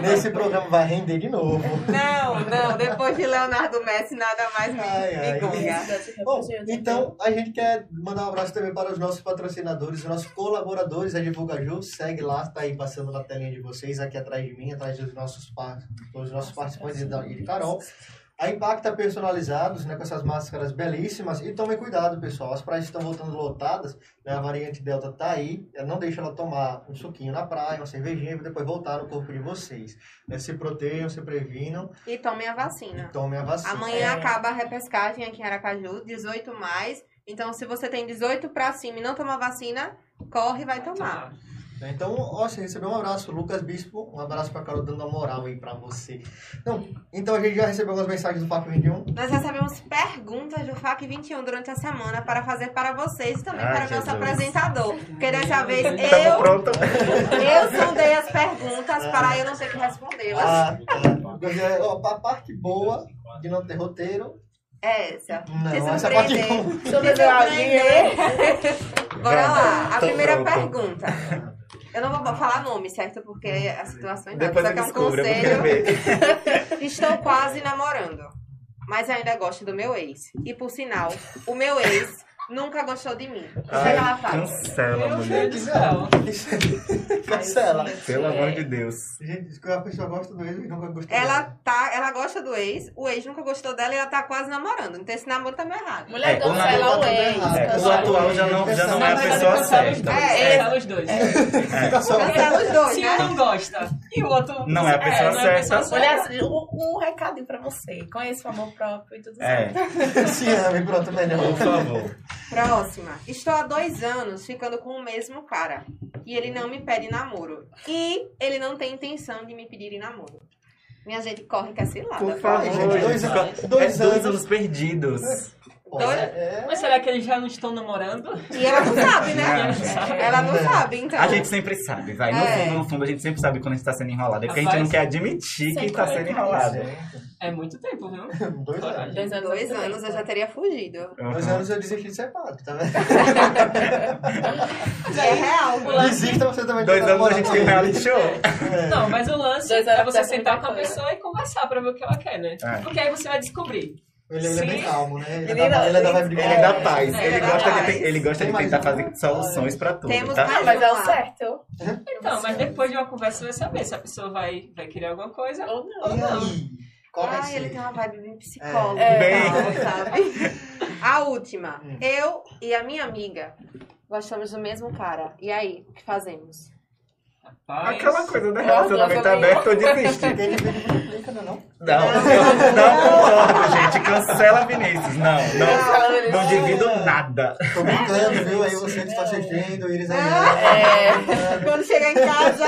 Nesse programa vai render de novo. Não, não. Depois de Leonardo Messi, nada mais me, Ai, ai. me gonga. Bom, então a gente quer mandar um abraço também para os nossos patrocinadores, os nossos colaboradores, a Divulgaju, segue lá, está aí passando na telinha de vocês, aqui atrás de mim, atrás dos nossos, dos nossos participantes e da- de Carol. A Impacta Personalizados, né, com essas máscaras belíssimas. E tomem cuidado, pessoal. As praias estão voltando lotadas. Né, a variante Delta tá aí. Eh, Não deixa ela tomar um suquinho na praia, uma cervejinha, e depois voltar no corpo de vocês. Né, se protejam, se previnam E tomem a vacina. e tomem a vacina. Amanhã É. acaba a repescagem aqui em Aracaju, 18 mais. Então, se você tem 18 pra cima e não tomar vacina, corre e vai tomar. Né, Então, ó, você recebeu um abraço, Lucas Bispo, um abraço pra Carol dando uma moral aí pra você. Então, então a gente já recebeu algumas mensagens do Papo 21. Nós recebemos perguntas do FAC 21 durante a semana para fazer para vocês e também Ai, para o nosso apresentador. Porque dessa vez eu, pronto. eu sondei as perguntas para eu não ter que respondê-las. Ah, tá. Ó, A parte boa de não ter roteiro. É essa. Não, Se essa parte não. Se Sobre a surpreender. Bora lá. A Tô primeira pronto. pergunta. Eu não vou falar nome, certo? Porque a situação ainda Depois eu que é um descubro, eu conselho. ver. *laughs* Estou quase namorando, mas ainda gosto do meu ex. E por sinal, o meu ex nunca gostou de mim. O que Ai, ela faz? Cancela, mulher. Cancela. Pelo amor de Deus. Gente, que a pessoa gosta do ex e nunca gostou Ela, tá, ela gosta do ex, o ex nunca gostou dela e ela tá quase namorando. Então esse namoro tá meio errado. Mulher, É, cancela o tá ex. É, o atual já não- já não é a Na verdade, pessoa cancela os certa. dois. É, Cancela os dois. Cancela os dois, Se né? um não gosta e o outro... Não é a pessoa é certa. Mulher, assim, um, recadinho pra você. Conheça o amor próprio e tudo É. certo. *laughs* Se ame, pronto, melhor. Por favor. Próxima. Estou há dois anos ficando com o mesmo cara. E ele não me pede namoro. E ele não tem intenção de me pedir em namoro. Minha gente corre que é cilada. Por favor. gente, dois anos- É dois dois anos. anos perdidos. Dois- é- Mas será que eles já não estão namorando? E ela não sabe, né? *laughs* Não. Ela não sabe, então. A gente sempre sabe, vai. No É. fundo, no fundo, a gente sempre sabe quando a gente tá sendo enrolado. É porque a gente não quer admitir que tá sendo enrolado. É muito tempo, viu? *laughs* Dois anos. Dois anos. Dois anos eu já teria fugido. Dois Uhum. anos eu desisti de ser padre, tá vendo? *laughs* É real. Desista você também de Dois anos a gente tem um reality show. É. Não, mas o lance Dois é você sentar com a pessoa e conversar pra ver o que ela quer, né? É. Porque aí você vai descobrir. Ele, ele é bem calmo, né? Ele, Ele é da, não- ele é da vibe de Ele É. dá paz. É, Ele é gosta de, verdade. te- ele gosta Tem de tentar fazer soluções pra tudo, Temos tá? mais- Ah, mas é o certo. Então, mas depois de uma conversa você vai saber se a pessoa vai, vai querer alguma coisa Ou não. Vai Ai, ser? ele tem uma vibe bem psicóloga. É. Bem. e tal, sabe? A última. Hum. Eu e a minha amiga gostamos do mesmo cara. E aí, o que fazemos? Aquela coisa, né? Relacionamento também. aberto, eu desisti. Quem divide complica, não não? Não, eu não concordo, gente. Cancela Vinícius. Não, não, não divido nada. Tô brincando, viu? Aí você está assistindo, Iris aí. É. Quando chegar em casa.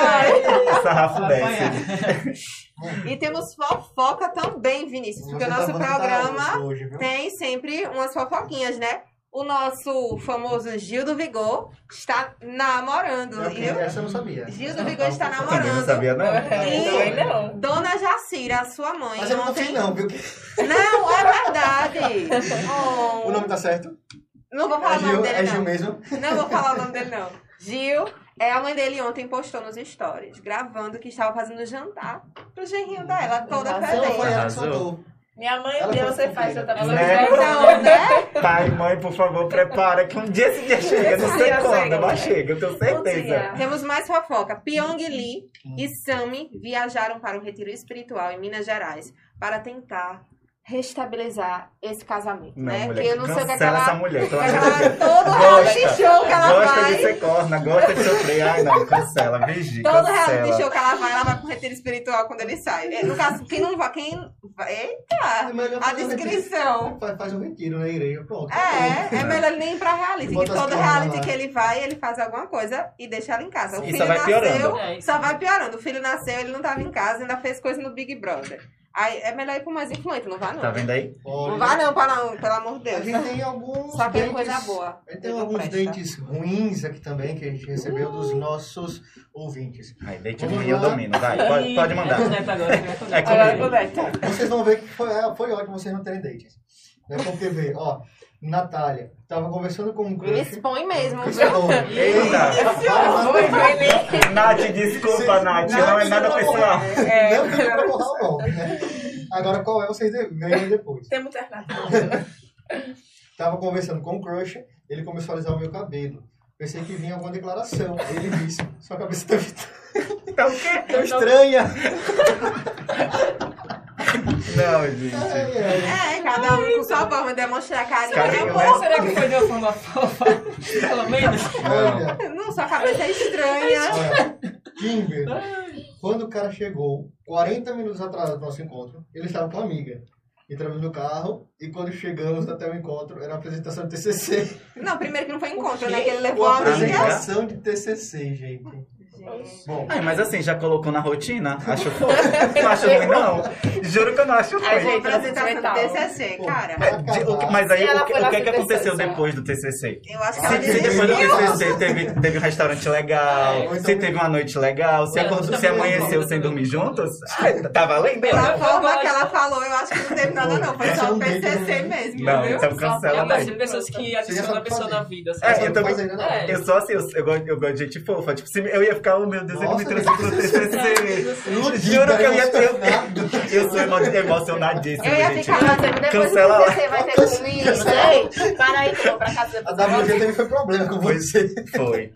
Sarrafo desce. E temos fofoca também, Vinícius, porque o tá nosso bonita programa hoje, tem sempre umas fofoquinhas, né? O nosso famoso Gil do Vigor está namorando, Ok, viu? Essa eu não sabia. Gil do Vigor está Também não namorando. sabia, não. Também não. Dona Jacira, a sua mãe, Mas eu não ontem... confio não, viu? Não, é verdade. Oh, *laughs* O nome tá certo? Não vou falar É o nome Gil, dele, é não. Gil mesmo? Não vou falar o nome dele, não. *laughs* Gil, é a mãe dele ontem postou nos stories, gravando que estava fazendo jantar pro genrinho dela, toda. Foi feliz. ela que soltou. Minha mãe, Ela um dia foi você faz, fofoqueira. eu tava Né? Então, né? Pai, mãe, por favor, prepara que um dia esse dia chega. Não sei quando, chega. mas chega, eu tenho certeza. Temos mais fofoca. Pyong Lee e Sami viajaram para um retiro espiritual em Minas Gerais para tentar restabilizar esse casamento, Não, né? mulher, que eu não sei o que cancela essa aquela, mulher. aquela Deus. todo reality show que ela gosta vai. de ser corna, gosta de sofrer. Ai, não, cancela, vigia, Todo reality show que ela vai, ela vai pro retiro espiritual quando ele sai. É, No caso, quem não vai, quem vai. Eita! melhor A um descrição. retiro. Faz, um retiro na igreja, pronto. É, é melhor ele nem ir pra reality. Que todo reality lá. que ele vai, ele faz alguma coisa e deixa ela em casa. O E filho só vai nasceu, piorando. É, só vai piorando. O filho nasceu, ele não tava em casa, ainda fez coisa no Big Brother. Aí é melhor ir pro mais influente, não vá não. Tá vendo aí? Não vá não, para não, pelo amor de A Deus. gente tem alguns dentes- coisa boa. A gente tem alguns presta. dentes ruins aqui também que a gente recebeu dos nossos ouvintes. Aí, Vamos ruim, eu domino. Vai, pode, pode mandar. É o? É Agora comigo. com o Neto. Vocês vão ver que foi, é, foi ótimo vocês não terem dentes. Né? Porque, vê, ó, Natália, tava conversando com um Ele crush. expõe mesmo, viu? Expõe. Eita! Nath, desculpa, Nath, não é nada pessoal. É, Não tem pra borrar o nome, né? Agora, qual é, vocês veem depois. Tem muita. Tava conversando com o crush, ele começou a alisar o meu cabelo. Pensei que vinha alguma declaração. Ele disse, sua cabeça tá Então *laughs* o quê? tão estranha. Não, gente. É, cada um com sua forma de demonstrar carinho. Carinho, é né? bom. Será que foi de uma forma fofa? Pelo menos. Olha, Não, sua cabeça é estranha. olha, Kimber, quando o cara chegou, 40 minutos atrás do nosso encontro, ele estava com uma amiga. Entramos no carro e quando chegamos até o encontro, era a apresentação de TCC. Não, primeiro que não foi encontro, né? Que ele levou a amiga. apresentação de TCC, gente. Bom, Ai, mas assim, já colocou na rotina? Acho fofo. *laughs* Não acho ruim, não. Juro que eu não acho A ruim. gente- Apresentação do TCC, cara. acabar, Mas aí, o que, o que, é que aconteceu depois do TCC? Eu acho que Se- ela Se, se depois do. TCC teve, teve um restaurante legal, É, se teve uma noite legal, se, acordou, se também amanheceu sem dormir juntos, ai, tá valendo? Pela Eu forma que ela falou, eu acho que não teve nada não. Foi é só o no- mesmo, Não, viu? então Eu cancela imagino pessoas que adicionam a pessoa na vida. É, sabe? eu também-. É. Eu sou assim, eu, eu, gosto, eu gosto de gente fofa. Tipo, se eu ia ficar, oh meu Deus, ele me trouxe pro TCC. Juro que eu ia ter. emocionado. *laughs* Eu sou emo- emocionadíssimo, Eu ia ficar lá dizendo, depois Cancela do lá. TCC vai ter comigo. Ei, para aí que eu vou pra casa A depois. WG também foi problema com você. Foi.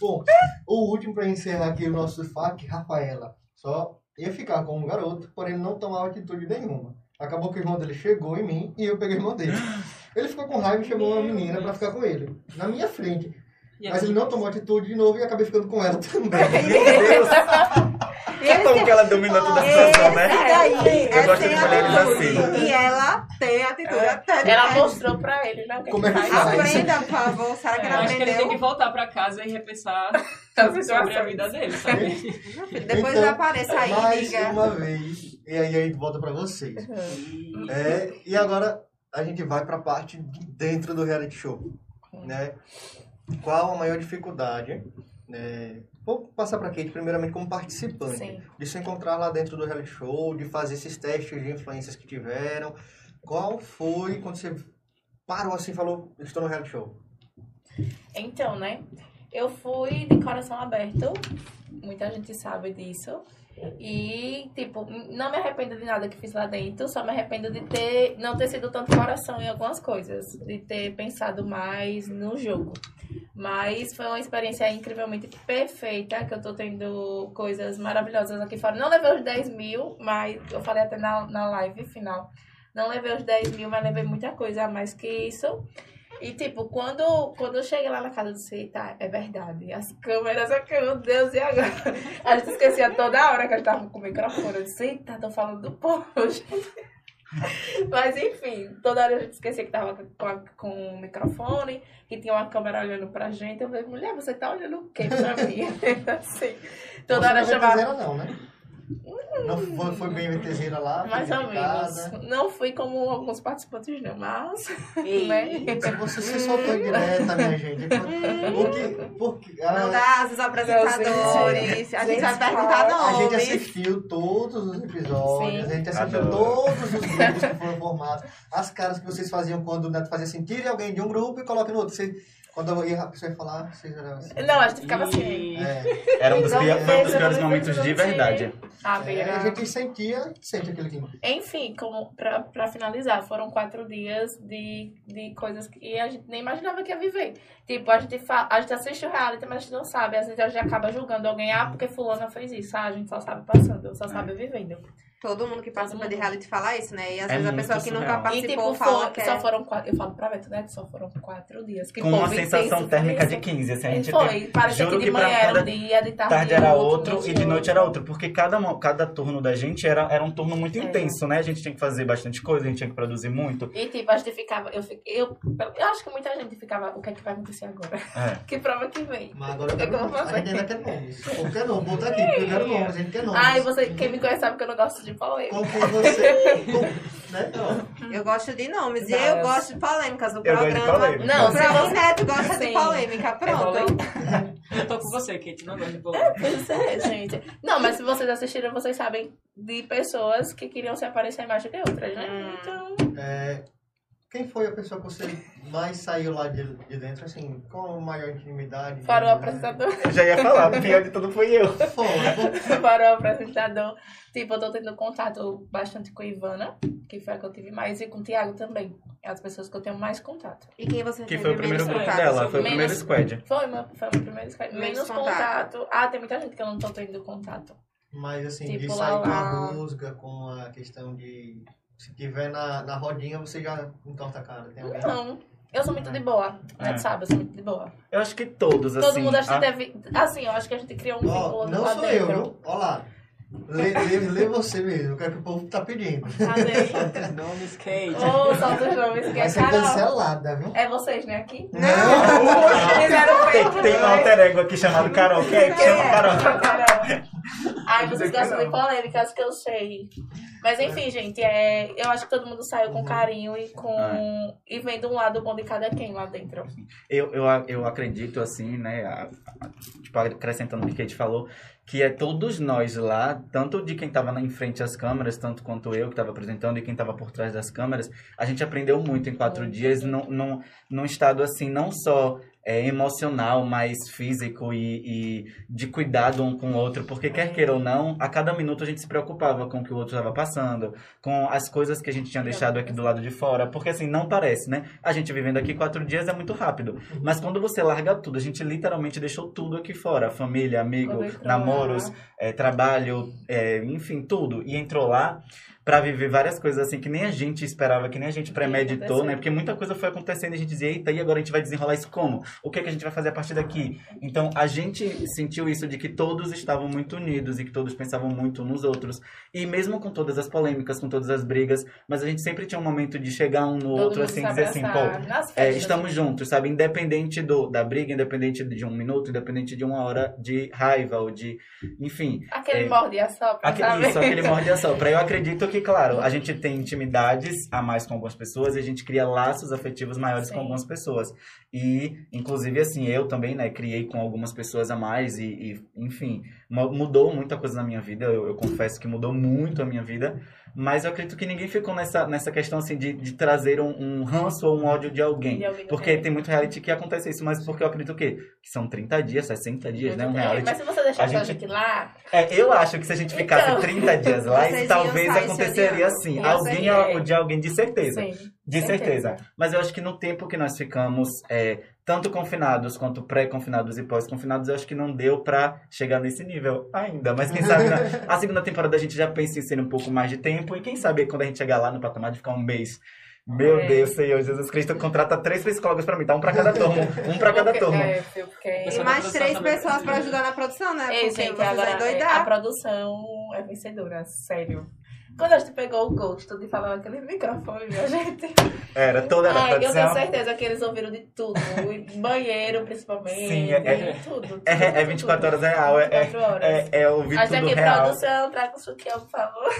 Bom, o último para encerrar aqui o nosso FAQ, Rafaela, só ia ficar com um garoto, porém não tomava atitude nenhuma. Acabou que o irmão dele chegou em mim e eu peguei o irmão dele. Ele ficou com raiva e chamou uma menina para ficar com ele, na minha frente. E Mas ele não tomou atitude de novo e acabei ficando com ela também. *laughs* Meu Deus. Que bom que ela dominou toda a situação, né? Daí Eu é gosto de sem mulheres atitude. assim. E ela tem atitude até Ela mostrou pra ele, né? Como é que faz. Aprenda, por favor. Será que eu ela acho que ele tem que aprendeu? voltar pra casa e repensar *laughs* sobre a vida dele, sabe? Depois Então, apareça aí, Mais liga. uma vez, e aí a gente volta para vocês. É, e agora a gente vai para a parte de dentro do reality show. Né? Qual a maior dificuldade? né? Vou passar para Kate primeiramente como participante. Sim. De se encontrar lá dentro do reality show, de fazer esses testes de influências que tiveram. Qual foi quando você parou assim e falou, estou no reality show? Então, né? Eu fui de coração aberto. Muita gente sabe disso. E, tipo, não me arrependo de nada que fiz lá dentro. Só me arrependo de ter não ter sido tanto coração em algumas coisas. De ter pensado mais no jogo. Mas foi uma experiência incrivelmente perfeita. Que eu tô tendo coisas maravilhosas aqui fora. Não levei os 10 mil, mas eu falei até na, na live final. Não levei os 10 mil, mas levei muita coisa a mais que isso. E, tipo, quando, quando eu cheguei lá na casa do Sei, tá, é verdade. As câmeras aqui, meu Deus, e agora? *laughs* A gente esquecia toda hora que a gente tava com o microfone. Eu disse, eita, tô falando do povo. *laughs* Mas, enfim, toda hora a gente esquecia que tava com, a- com o microfone, que tinha uma câmera olhando pra gente. Eu falei, mulher, você tá olhando o quê pra mim? *laughs* assim, toda Você hora não chamava... VTZera não, né? Não foi, foi bem VTZera lá, Mais ou menos. Não fui como alguns participantes, não, mas. Ei. né? Se você se soltou direta, minha gente. Porque, porque Não a, dá os apresentadores. A gente vai perguntar a gente assistiu todos os episódios, Sim. a gente assistiu Adoro. todos os grupos que foram formados, as caras que vocês faziam quando o Neto fazia assim, tire alguém de um grupo e coloque no outro. Você, quando eu ia, a pessoa ia falar, vocês eram assim. Não, a gente ficava assim. É, Era um dos, Não pior- foi um dos piores momentos de verdade. Ah, é, a gente sentia, sente aquele clima. Enfim, como pra, pra finalizar, foram quatro dias de, de coisas que a gente nem imaginava que ia viver. Tipo, a gente, fa a gente assiste o reality, mas a gente não sabe. Às vezes a gente acaba julgando alguém, ah, porque fulana fez isso. Ah, a gente só sabe passando, só sabe vivendo. Todo mundo que participa Todo de reality fala isso, né? E às É vezes a pessoa que nunca surreal. E participou tipo, fala foi- que é... só foram quatro. Eu falo pra Beto, né? Que só foram quatro dias. Que Com uma sensação térmica de isso. 15. Assim, a gente Foi, teve- parecia que juro de que pra manhã era um dia, de tarde, tarde era outro, outro e de noite era outro, porque cada, cada turno da gente era, era um turno muito É. intenso, né? A gente tinha que fazer bastante coisa, a gente tinha que produzir muito. E tipo, a gente ficava. Eu, eu, eu acho que muita gente ficava. O que é que vai acontecer agora? É. *laughs* Que prova que vem? Mas agora eu É quero nomes. A você. gente ainda quer nomes. Eu quero nome, botar aqui, quero nomes, a gente quer nomes. Ai, você, quem me conhece sabe que eu não gosto de polêmica. Com quem você... *laughs* Né? Eu gosto de nomes. E eu gosto de polêmicas. O Eu gosto de programa... Não, o programa você- Neto gosta de polêmica. Pronto. Eu tô com você, Kate. Não gosto de polêmica. Pois é, gente. Não, mas se vocês assistiram, vocês sabem de pessoas que queriam se aparecer mais do que outras, né? Hum. Então. É, quem foi a pessoa que você mais saiu lá de, de dentro, assim, com maior intimidade? Para o apresentador. Eu já ia falar, o pior de tudo foi eu. Foi. para o apresentador. Tipo, eu tô tendo contato bastante com a Ivana, que foi a que eu tive mais, e com o Thiago também. É as pessoas que eu tenho mais contato. E quem você Que teve foi o primeiro grupo contato? dela, foi o Menos- primeiro squad. Foi, meu, foi o meu primeiro Skype. Menos Menos contato. contato. Ah, tem muita gente que eu não tô tendo contato. Mas, assim, de Tipo, sair lá, com a lá. rusga, com a questão de... Se tiver na, na rodinha, você já entorta a cara. Tem alguém? Não. Eu sou muito de boa. É. Né, sabe? Eu sou muito de boa. Eu acho que todos, assim. Todo mundo acha a- que teve. Assim, eu acho que a gente criou um vínculo não sou dentro. eu, viu? Ó lá. Lê, lê, lê você mesmo, o que é que o povo tá pedindo. Cadê? *laughs* Nomes Kate. Ô, solta os nomes que Vai é ser Carol. cancelada, viu? É vocês, né? Aqui? Não! Fizeram Tem, fake tem um alter ego aqui chamado Carol. Quem é que chama Carol? Carol. Ai, vocês gostam de não. polêmicas que eu sei. Mas enfim, gente, é, eu acho que todo mundo saiu com carinho e com. É. E vendo um lado bom de cada quem lá dentro. Eu, eu, eu acredito, assim, né, a- a- tipo, acrescentando o que a Kate falou, que é todos nós lá, tanto de quem estava em frente às câmeras, tanto quanto eu que estava apresentando e quem estava por trás das câmeras, a gente aprendeu muito em quatro dias, num, num, num estado, assim, não só é, emocional, mas físico e, e de cuidado um com o outro, porque quer queira ou não, a cada minuto a gente se preocupava com o que o outro estava passando, com as coisas que a gente tinha deixado aqui do lado de fora, porque assim, não parece, né? A gente vivendo aqui quatro dias é muito rápido, mas quando você larga tudo, a gente literalmente deixou tudo aqui fora, família, amigo, namoros, é, trabalho, é, enfim, tudo, e entrou lá pra viver várias coisas assim que nem a gente esperava, que nem a gente premeditou, né? Porque muita coisa foi acontecendo e a gente dizia, eita, e agora a gente vai desenrolar isso como? O que, é que a gente vai fazer a partir daqui? Então, a gente sentiu isso de que todos estavam muito unidos e que todos pensavam muito nos outros. E mesmo com todas as polêmicas, com todas as brigas, mas a gente sempre tinha um momento de chegar um no Todo outro assim, dizer assim, pô, é, estamos né? juntos, sabe? Independente do, da briga, independente de um minuto, independente de uma hora de raiva ou de. Enfim. Aquele é, morde e assopra, Aquele, isso, aquele morde e assopra. Eu acredito que, *laughs* claro, a gente tem intimidades a mais com algumas pessoas e a gente cria laços afetivos maiores Sim. com algumas pessoas. E, inclusive, assim, eu também, né, criei com algumas pessoas a mais e, e, enfim, mu- mudou muita coisa na minha vida. Eu, eu confesso que mudou muito a minha vida. Mas eu acredito que ninguém ficou nessa, nessa questão, assim, de, de trazer um, um ranço ou um ódio de alguém. De alguém Porque tem muito reality que acontece isso, mas porque eu acredito o quê? Que são 30 dias, 60 dias, né? Um É, reality. Mas se você deixar A gente- gente lá, É, eu acho que se a gente ficasse Então. 30 dias lá, *laughs* talvez aconteceria assim. Alguém ia odiar alguém de certeza. sim. De certeza. Mas eu acho que no tempo que nós ficamos, é, tanto confinados quanto pré-confinados e pós-confinados, eu acho que não deu pra chegar nesse nível ainda. Mas quem sabe na *laughs* a segunda temporada a gente já pensa em ser um pouco mais de tempo. E quem sabe quando a gente chegar lá no patamar de ficar um mês Meu É. Deus, Senhor Jesus Cristo, contrata três psicólogos pra mim, tá? Um pra cada *laughs* turma. Um pra cada turma. É, porque... E mais três pessoas pra ajudar na produção, né? Ei, Porque gente, agora é a produção é vencedora, sério. Quando a gente pegou o Ghost de falar naquele microfone, minha gente. Era toda a Ai, eu tenho certeza que eles ouviram de tudo. Banheiro, principalmente. Sim, é- é- tudo. tudo, É, é tudo, 24 tudo. horas real, é, 24 horas. é, é, é ouvir A gente tudo aqui, real. produção, traga o sutiã, por favor.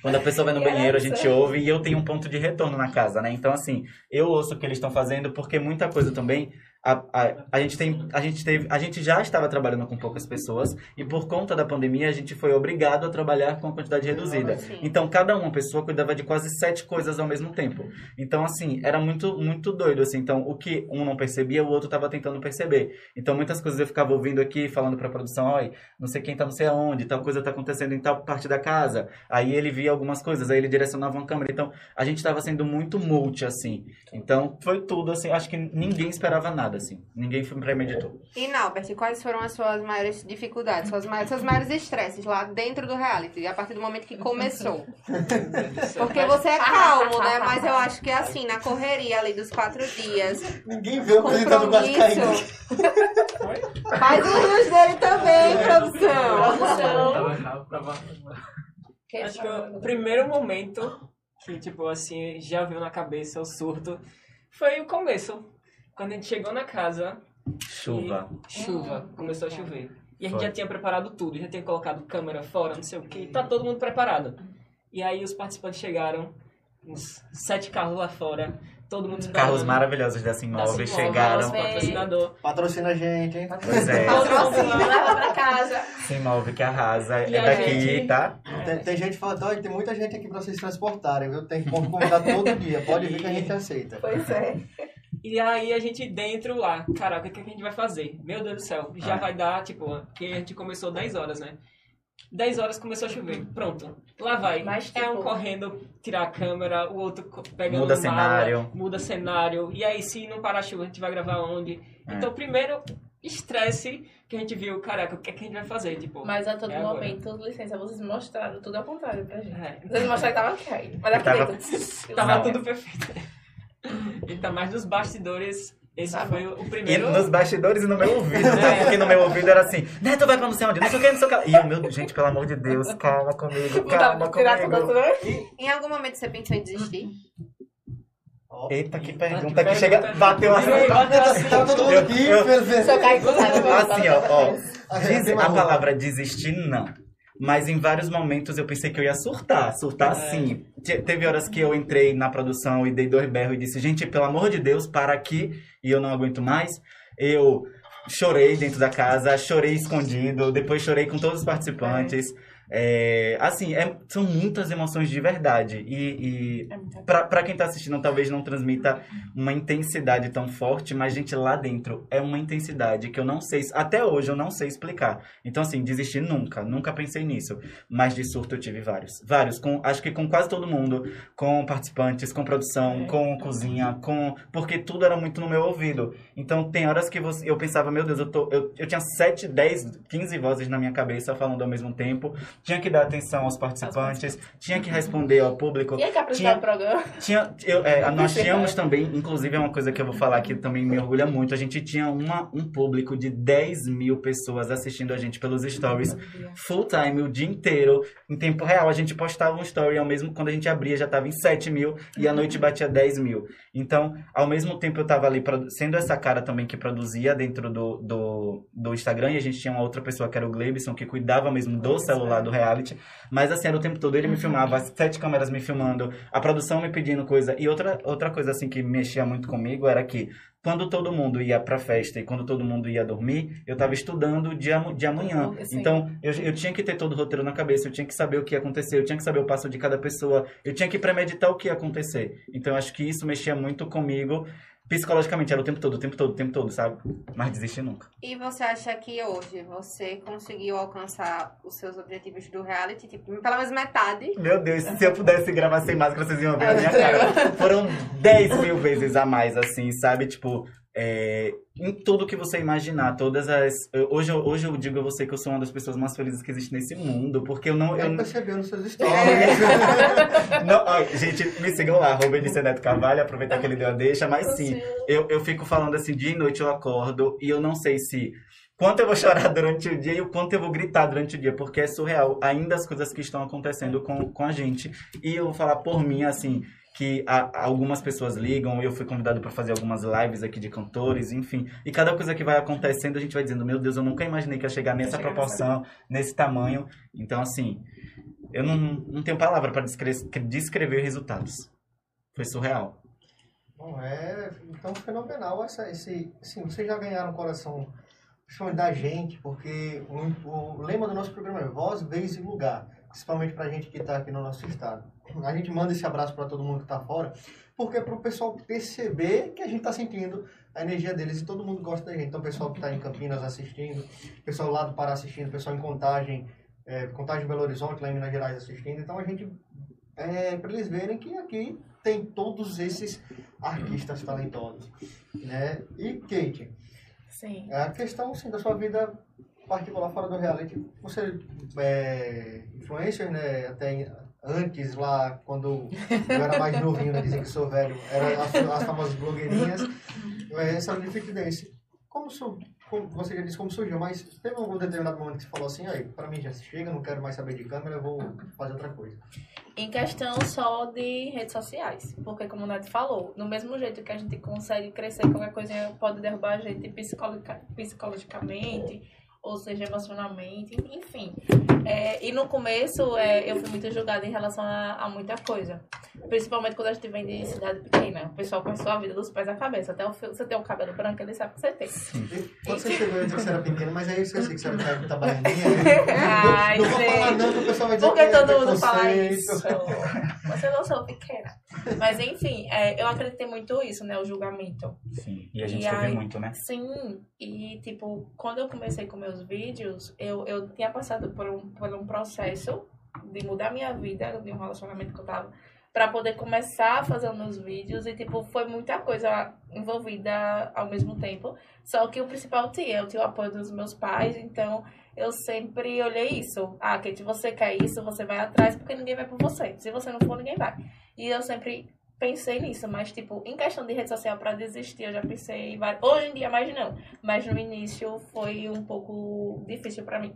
Quando a pessoa vai no *laughs* banheiro, a gente ouve e eu tenho um ponto de retorno na casa, né? Então, assim, eu ouço o que eles estão fazendo, porque muita coisa também. A, a, a, gente tem, a, gente teve, a gente já estava trabalhando com poucas pessoas e por conta da pandemia a gente foi obrigado a trabalhar com a quantidade reduzida. Sim. Então cada uma pessoa cuidava de quase sete coisas ao mesmo tempo. Então assim, era muito muito doido assim. Então o que um não percebia, o outro estava tentando perceber. Então muitas coisas eu ficava ouvindo aqui, falando para a produção, olha, não sei quem tá não sei aonde, tal coisa tá acontecendo em tal parte da casa. Aí ele via algumas coisas, aí ele direcionava uma câmera. Então a gente estava sendo muito multi assim. Então foi tudo assim, acho que ninguém esperava nada assim. Ninguém premeditou. E Naubert, quais foram as suas maiores dificuldades, suas maiores, seus maiores estresses lá dentro do reality, a partir do momento que começou? *laughs* Porque você é calmo, né? Mas eu acho que assim, na correria ali dos quatro dias, Ninguém vê o apresentador quase caindo. compromisso. Faz os rios dele também, produção. Acho que o primeiro momento que, tipo, assim, já veio na cabeça o surto foi o começo. Quando a gente chegou na casa, Chuva. chuva, começou a chover. E a gente Foi. já tinha preparado tudo, já tinha colocado câmera fora, não sei o que, tá todo mundo preparado. E aí os participantes chegaram, uns sete carros lá fora, todo mundo esperando. Carros maravilhosos da Simóvel chegaram. patrocinador. Patrocina a gente, hein? Pois é. Patrocina, leva pra casa. Simóvel que arrasa. E É daqui, gente- tá? Tem, tem gente falando, tem muita gente aqui pra vocês transportarem, viu? Tem como convidar todo dia. Pode vir que a gente aceita. Pois é. E aí a gente dentro lá, caraca, o que, que a gente vai fazer? Meu Deus do céu, já Ah. vai dar, tipo, porque a gente começou 10 horas, né? 10 horas começou a chover, pronto. Lá vai. Mas, É um tipo- correndo tirar a câmera, o outro pegando Muda mala, cenário. muda cenário. E aí, se não parar a chuva, a gente vai gravar onde? É. Então, primeiro, estresse que a gente viu, caraca, o que, é que a gente vai fazer? Tipo, Mas a todo é agora. momento, licença, vocês mostraram tudo ao contrário pra gente. É. Vocês mostraram que tava caindo. Mas aqui Tava- dentro. *laughs* Tava tudo perfeito. *laughs* Então, mas nos bastidores, esse Tá foi o E primeiro. nos bastidores e no meu ouvido, né? Porque no meu ouvido era assim, Neto vai pra não sei onde, não sei o que, não sei o que. E eu, meu, gente, pelo amor de Deus, calma comigo, calma comigo. Em algum momento você pensou em desistir? Eita, que pergunta que que chega, pergunta. bateu assim. Assim. Tá todo mundo aqui. Assim, ó, ó. Diz- a palavra desistir, não. Mas em vários momentos eu pensei que eu ia surtar, surtar É. sim. Te- Teve horas que eu entrei na produção e dei dois berros e disse, gente, pelo amor de Deus, para aqui e eu não aguento mais. Eu chorei dentro da casa, chorei escondido, depois chorei com todos os participantes. É, assim, é- são muitas emoções de verdade. E, e É pra quem tá assistindo, talvez não transmita uma intensidade tão forte, mas, gente, lá dentro é uma intensidade que eu não sei, até hoje eu não sei explicar. Então, assim, desistir nunca, nunca pensei nisso. Mas de surto eu tive vários. Vários, com, acho que com quase todo mundo, com participantes, com produção, com cozinha, com. Porque tudo era muito no meu ouvido. Então, tem horas que você, eu pensava, meu Deus, eu, tô, eu, eu tinha 7, 10, 15 vozes na minha cabeça falando ao mesmo tempo. Tinha que dar atenção aos participantes, tinha que responder ao público. Tinha que apresentar o programa. Tinha, eu, é, *laughs* nós tínhamos também, inclusive é uma coisa que eu vou falar que também me orgulha muito, a gente tinha uma, um público de 10 mil pessoas assistindo a gente pelos stories, full time, o dia inteiro, em tempo real. A gente postava um story, ao mesmo quando a gente abria já estava em 7 mil e à noite batia 10 mil. Então, ao mesmo tempo eu estava ali sendo essa cara também que produzia dentro do, do, do Instagram e a gente tinha uma outra pessoa que era o Glebson, que cuidava mesmo do celular do reality. Mas assim, era o tempo todo ele me filmava, as sete câmeras me filmando, a produção me pedindo coisa. E outra, outra coisa assim que mexia muito comigo era que quando todo mundo ia pra festa e quando todo mundo ia dormir, eu tava estudando de, amu- de amanhã. Sim. Então, eu, eu tinha que ter todo o roteiro na cabeça, eu tinha que saber o que ia acontecer, eu tinha que saber o passo de cada pessoa, eu tinha que premeditar o que ia acontecer. Então, eu acho que isso mexia muito comigo, psicologicamente, era o tempo todo, o tempo todo, o tempo todo, sabe? Mas desistir nunca. E você acha que hoje você conseguiu alcançar os seus objetivos do reality? Tipo, pelo menos metade. Meu Deus, se eu pudesse gravar sem máscara, vocês iam ver a minha cara. Foram 10 mil vezes a mais, assim, sabe? Tipo, é, em tudo que você imaginar, todas as. eu- Hoje, eu- hoje eu digo a você que eu sou uma das pessoas mais felizes que existe nesse mundo, porque eu não. Eu, Eu percebeu nos seus É. *laughs* não, ó, gente, me sigam lá, Rubenice Neto Carvalho, aproveitar que ele deu a deixa, mas sim, eu, eu fico falando assim, dia e noite eu acordo e eu não sei se quanto eu vou chorar *laughs* durante o dia e o quanto eu vou gritar durante o dia, porque é surreal ainda as coisas que estão acontecendo com, com a gente. E eu vou falar por mim, assim, que a- algumas pessoas ligam, eu fui convidado para fazer algumas lives aqui de cantores, enfim. E cada coisa que vai acontecendo, a gente vai dizendo, meu Deus, eu nunca imaginei que ia chegar nessa chegar nessa- proporção, nesse tamanho. Então, assim, eu não, não tenho palavra para descrever, descrever resultados. Foi surreal. Bom, é então fenomenal essa, esse. Sim, vocês já ganharam o coração, principalmente da gente, porque o, o lema do nosso programa é voz, vez e lugar, principalmente pra gente que tá aqui no nosso estado. A gente manda esse abraço para todo mundo que tá fora, porque é pro pessoal perceber que a gente tá sentindo a energia deles e todo mundo gosta da gente. Então, o pessoal que tá em Campinas assistindo, o pessoal lá do Pará assistindo, o pessoal em Contagem, é, Contagem Belo Horizonte, lá em Minas Gerais assistindo. Então, a gente, é, para eles verem que aqui tem todos esses artistas talentosos, né? E Kate, Sim. a questão assim, da sua vida particular fora do reality, você é influencer, né? Até antes lá, quando eu era mais novinho, né? Dizem que sou velho, eram as, as famosas blogueirinhas, é, essa de fit dance. Como, su- como você já disse como surgiu, mas teve algum determinado momento que você falou assim, aí, pra mim já chega, não quero mais saber de câmera, vou fazer outra coisa. Em questão só de redes sociais. Porque, como o Neto falou, no mesmo jeito que a gente consegue crescer, qualquer coisinha pode derrubar a gente psicologica- psicologicamente, ou seja, emocionalmente, enfim. É, e no começo, é, eu fui muito julgada em relação a, a muita coisa. Principalmente quando a gente vem de cidade pequena. O pessoal conhece a vida dos pés à cabeça. Até o fio- você tem um cabelo branco, ele sabe que você tem. Quando você chegou, eu disse que você era pequeno, mas aí eu esqueci que você era da baianinha. Ai, *laughs* não vou falar gente. não, que o pessoal vai dizer Por que que é todo mundo fala isso? Você não sou pequena. Mas enfim, é, eu acreditei muito isso, né? O julgamento. Sim. E a gente E aí- muito, né? Sim, e tipo, quando eu comecei com meus vídeos, eu, eu tinha passado por um, por um processo de mudar minha vida, de um relacionamento que eu tava, pra poder começar a fazer os meus vídeos, e tipo, foi muita coisa envolvida ao mesmo tempo. Só que o principal tinha, eu tinha o apoio dos meus pais, então eu sempre olhei isso. Ah, Kate, você quer isso, você vai atrás, porque ninguém vai por você. Se você não for, ninguém vai. E eu sempre pensei nisso, mas tipo, em questão de rede social pra desistir, eu já pensei, hoje em dia mais não, mas no início foi um pouco difícil pra mim.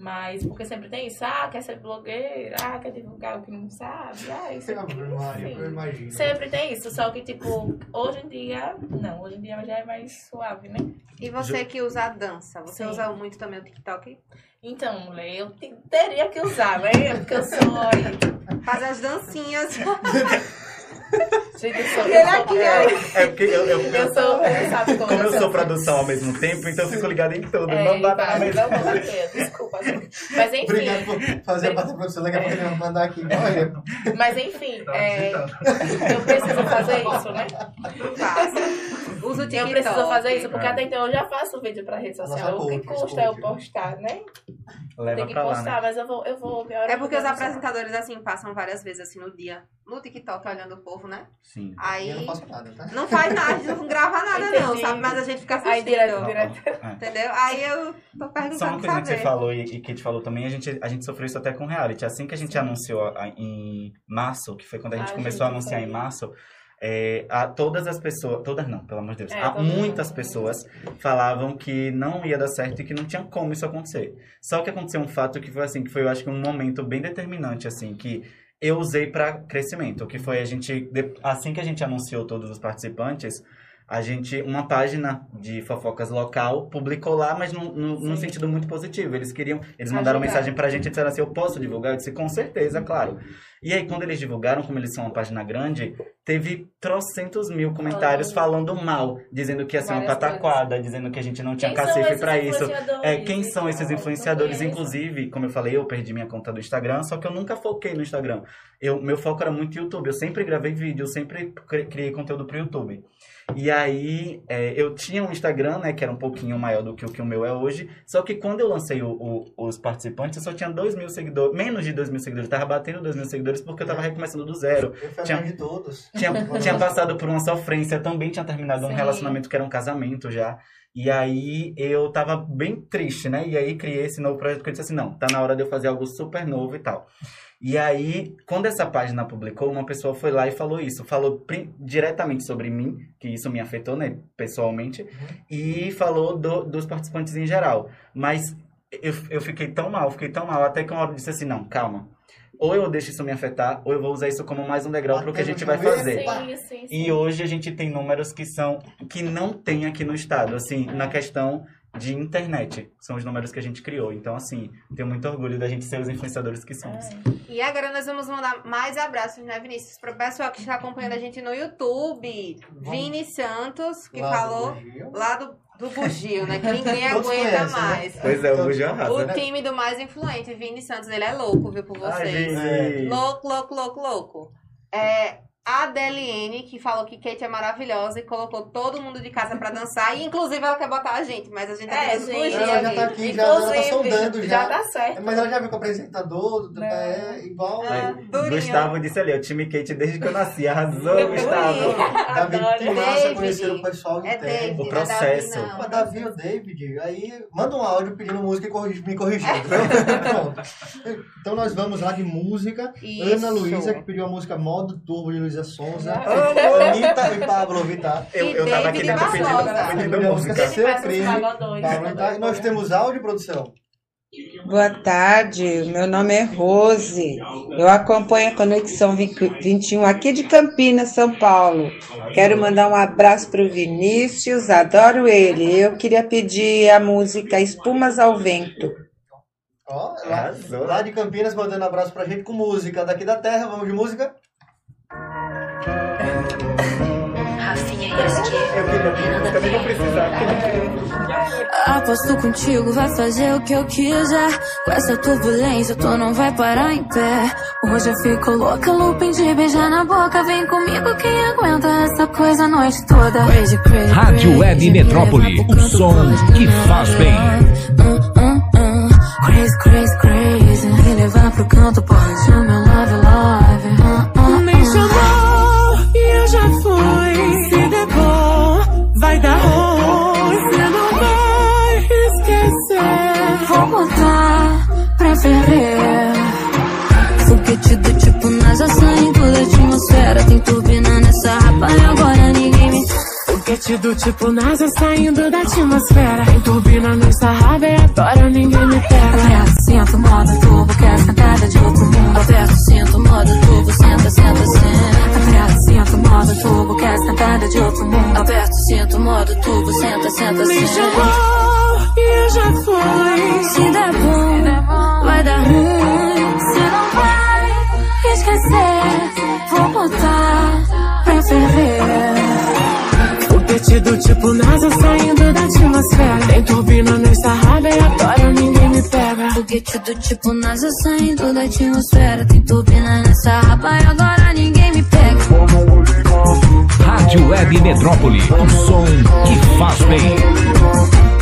Mas porque sempre tem isso, ah, quer ser blogueira, ah, quer divulgar o que não sabe, ah, isso aqui, eu imagino. Sempre tem isso, só que tipo, hoje em dia, não, hoje em dia já é mais suave, né? E você que usa a dança, você Sim. usa muito também o TikTok? Então, mulher, eu te- teria que usar, né? Porque eu sou. Faz as dancinhas. *laughs* Gente, eu sou. Ele eu sou- aqui, é, É porque eu, eu, Eu sou, sabe como, como eu sou produção ao mesmo tempo, então eu fico ligado em tudo. É, não dá pra vai, não vou desculpa, gente. Mas enfim. Obrigado por fazer a parte da produção, daqui a pouco ele vai mandar aqui. Olha, Mas enfim, é, eu preciso fazer isso, né? Faça. Usa o Eu TikTok. preciso fazer isso, porque É. até então eu já faço vídeo pra rede social. Nossa, O que custa eu coach. postar, né? Leva Tem que pra lá, postar, né? mas eu vou, eu vou É porque os apresentadores, assim, passam várias vezes, assim, no dia, no TikTok, olhando o povo, né? Sim. Aí... eu não faço nada, tá? Não faz nada, não grava *laughs* nada, não, Entendi. sabe? Mas a gente fica Aí direto, assistindo. direto. É. Entendeu? Aí eu tô Só uma perguntando coisa que você saber. falou e, e que te falou também, a gente, a gente sofreu isso até com reality. Assim que a gente anunciou a- em março, que foi quando a gente Ah, começou a gente, anunciar foi. em março, é, a, todas as pessoas, todas não, pelo amor de Deus, É, há todo mundo. muitas pessoas falavam que não ia dar certo e que não tinha como isso acontecer. Só que aconteceu um fato que foi assim, que foi eu acho que um momento bem determinante, assim, que eu usei para crescimento, que foi a gente, assim que a gente anunciou todos os participantes, a gente, uma página de fofocas local publicou lá, mas num, num, num Sim. sentido muito positivo. Eles queriam, eles mandaram Ajudar. mensagem pra gente e disseram assim, eu posso divulgar? Eu disse, com certeza, claro. E aí, quando eles divulgaram, como eles são uma página grande, teve trocentos mil comentários falando mal, dizendo que ia ser uma Várias pataquada, dizendo que a gente não tinha Quem cacife pra isso. É, quem são esses influenciadores? Inclusive, como eu falei, eu perdi minha conta do Instagram, só que eu nunca foquei no Instagram. Eu, meu foco era muito YouTube. Eu sempre gravei vídeo, eu sempre cri- criei conteúdo pro YouTube. E aí, é, eu tinha um Instagram, né, que era um pouquinho maior do que o que o meu é hoje. Só que quando eu lancei o- o- os participantes, eu só tinha 2 mil seguidores, menos de 2 mil seguidores. Eu tava batendo 2 mil seguidores porque eu tava recomeçando do zero. Eu fui Tinha- de todos. Tinha, tinha passado por uma sofrência, também tinha terminado um Sim. relacionamento que era um casamento já. E aí eu tava bem triste, né? E aí criei esse novo projeto que eu disse assim, não, tá na hora de eu fazer algo super novo e tal. E aí, quando essa página publicou, uma pessoa foi lá e falou isso. Falou diretamente sobre mim, que isso me afetou, né, pessoalmente. E falou do- dos participantes em geral. Mas eu, eu fiquei tão mal, fiquei tão mal, até que uma hora eu disse assim, não, calma. Ou eu deixo isso me afetar, ou eu vou usar isso como mais um degrau pro que a gente vai fazer. Sim, sim, sim. E hoje a gente tem números que são que não tem aqui no estado, assim, na questão de internet. São os números que a gente criou. Então, assim, tenho muito orgulho da gente ser os influenciadores que somos. E agora nós vamos mandar mais abraços, né, Vinícius? Para o pessoal que está acompanhando a gente no YouTube. Vini Santos, que Lá do falou Bugio. lá do, do Bugio, né? Que ninguém *laughs* aguenta conhecem, né? mais. Pois é, o Bujo arrasa. O time do mais influente, Vini Santos, ele é louco, viu, por Ai, vocês. Vini. Louco, louco, louco, louco. É, a Adeliene, que falou que Kate é maravilhosa e colocou todo mundo de casa pra dançar. E inclusive ela quer botar a gente, mas a gente tá É, gente. fugir Ela já tá aqui. já, ela tá sondando já. já tá certo. Mas ela já viu com o apresentador, Não. é igual. Ah, durinho. Gustavo disse ali, o time Kate desde que eu nasci. Arrasou. Gustavo. Davi, que massa conhecer o pessoal É interno. David, O é processo. Davi, não. Davi ou David, aí manda um áudio pedindo música e corrigi- me corrigindo. *laughs* Pronto. Então nós vamos lá de música. Isso. Ana Luísa, que pediu a música Modo Turbo de Luísa Sonza. Amo. Anitta e Pablo Vittar. Eu, eu tava aqui David dentro pedindo, Barbosa. pedindo Pediu a música. Seu Crime. Pablo Vittar. E nós temos áudio, produção? Boa tarde, meu nome é Rose. Eu acompanho a Conexão Vi- 21 aqui de Campinas, São Paulo. Quero mandar um abraço para o Vinícius, adoro ele. Eu queria pedir a música Espumas ao Vento. Ó, lá, lá de Campinas mandando abraço pra gente com música. Daqui da terra, vamos de música? Também vou precisar. Aposto contigo, vai fazer o que eu quiser. Com essa turbulência, tu não vai parar em pé. Hoje eu fico louca, looping de beijar na boca. Vem comigo, quem aguenta essa coisa a noite toda. Crazy, crazy, Rádio Web me Metrópole, o som que faz bem. Hum, hum, hum. Crazy, crazy, crazy. Me levar pro canto, pode atmosfera. Tem turbina nessa rapa e agora ninguém me. Foguete do tipo NASA saindo da atmosfera. Tem turbina nessa raba e agora ninguém me pega. Aperto, sinto modo turbo, quer sentada de outro mundo. Aperto, sinto modo turbo, senta, senta, senta. Aperto, sinto modo turbo, quer sentada de outro mundo. Aperto, sinto modo turbo, senta, senta, Me senta. chamou e eu já fui. Se der bom, vai dar ruim. Se não vai esquecer, vou botar pra ferver. Foguete do tipo NASA saindo da atmosfera. Tem turbina nessa raba e agora ninguém me pega. Foguete do tipo NASA saindo da atmosfera. Tem turbina nessa raba e agora ninguém me pega. Rádio Web Metrópole, o som que faz bem.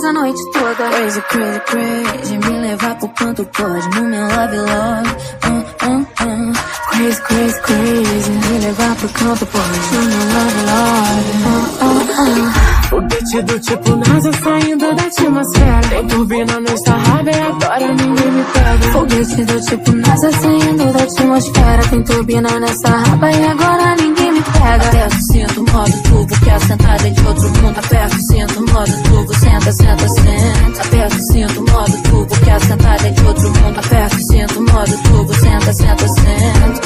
A noite toda. Crazy, crazy, crazy. Me levar pro canto pode. No meu love, love. Hum, hum, hum. Crazy, crazy, crazy. Me levar pro canto pode. No meu love, love. Hum, hum, hum. Foguete do tipo NASA saindo da atmosfera. Tem turbina nessa raba e agora ninguém me pega. Foguete do tipo NASA saindo da atmosfera. Tem turbina nessa raba e agora ninguém pega. Aperto, sinto modo turbo, quer sentada de outro mundo. Aperto, sinto modo turbo, senta, senta, senta. Aperto, sinto modo turbo, quer sentada de outro mundo. Aperto, sinto modo turbo, senta, senta, senta.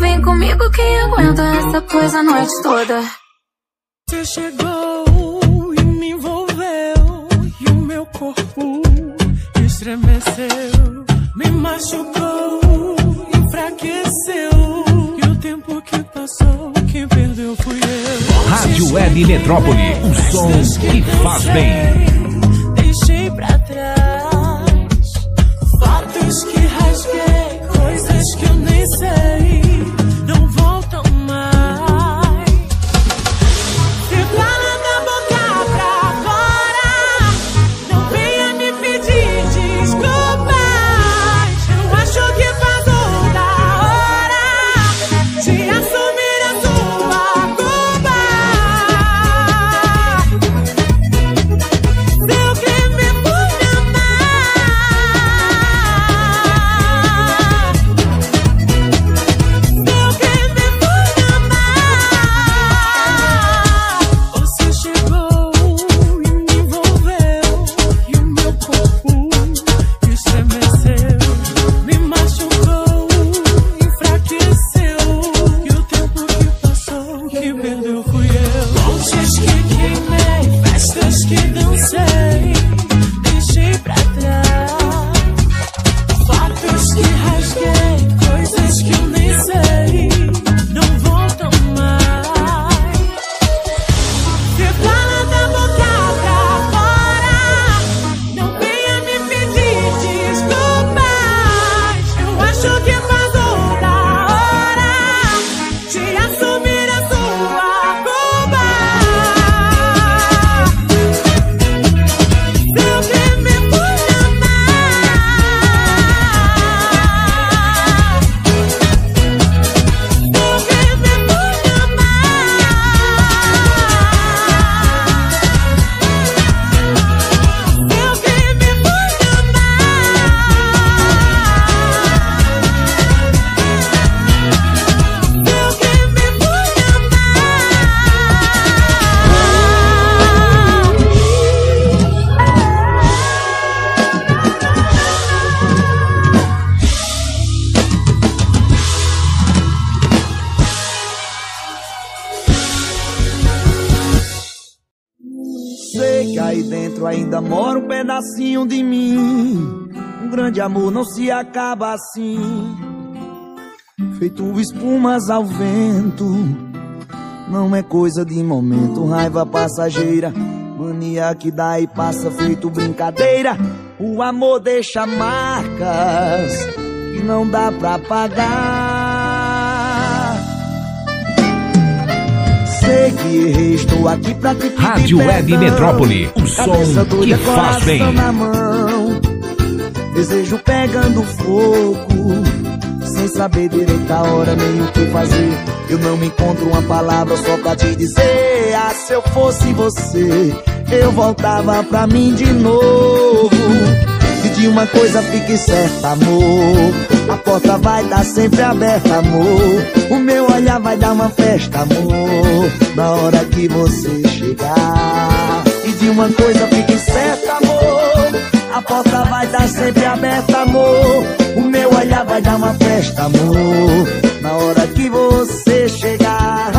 Vem comigo quem aguenta essa coisa a noite toda. Você chegou e me envolveu. E o meu corpo estremeceu me machucou, enfraqueceu. E o tempo que passou, quem perdeu fui eu. Rádio Web Metrópole, o som que faz bem. Deixei pra trás fotos que rasguei, coisas que eu nem sei. Acaba assim. Feito espumas ao vento. Não é coisa de momento, raiva passageira. Mania que dá e passa feito brincadeira. O amor deixa marcas que não dá pra pagar. Sei que errei, estou aqui pra te pedir Rádio Web. Metrópole, o som que faz bem. na mão, desejo pegando fogo, sem saber direito a hora nem o que fazer. Eu não me encontro uma palavra só pra te dizer. Ah, se eu fosse você, eu voltava pra mim de novo. E de uma coisa fique certa, amor. A porta vai estar sempre aberta, amor. O meu olhar vai dar uma festa, amor. Na hora que você chegar. E de uma coisa fique certa, amor. A porta vai estar sempre aberta, amor. O meu olhar vai dar uma festa, amor. Na hora que você chegar.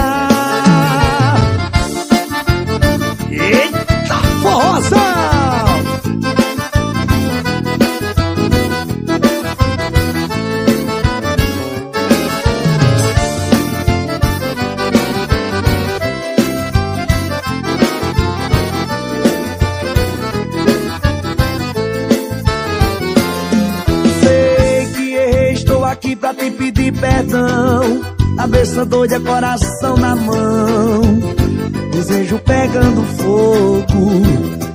Te pedir perdão. Cabeça doida, coração na mão. Desejo pegando fogo.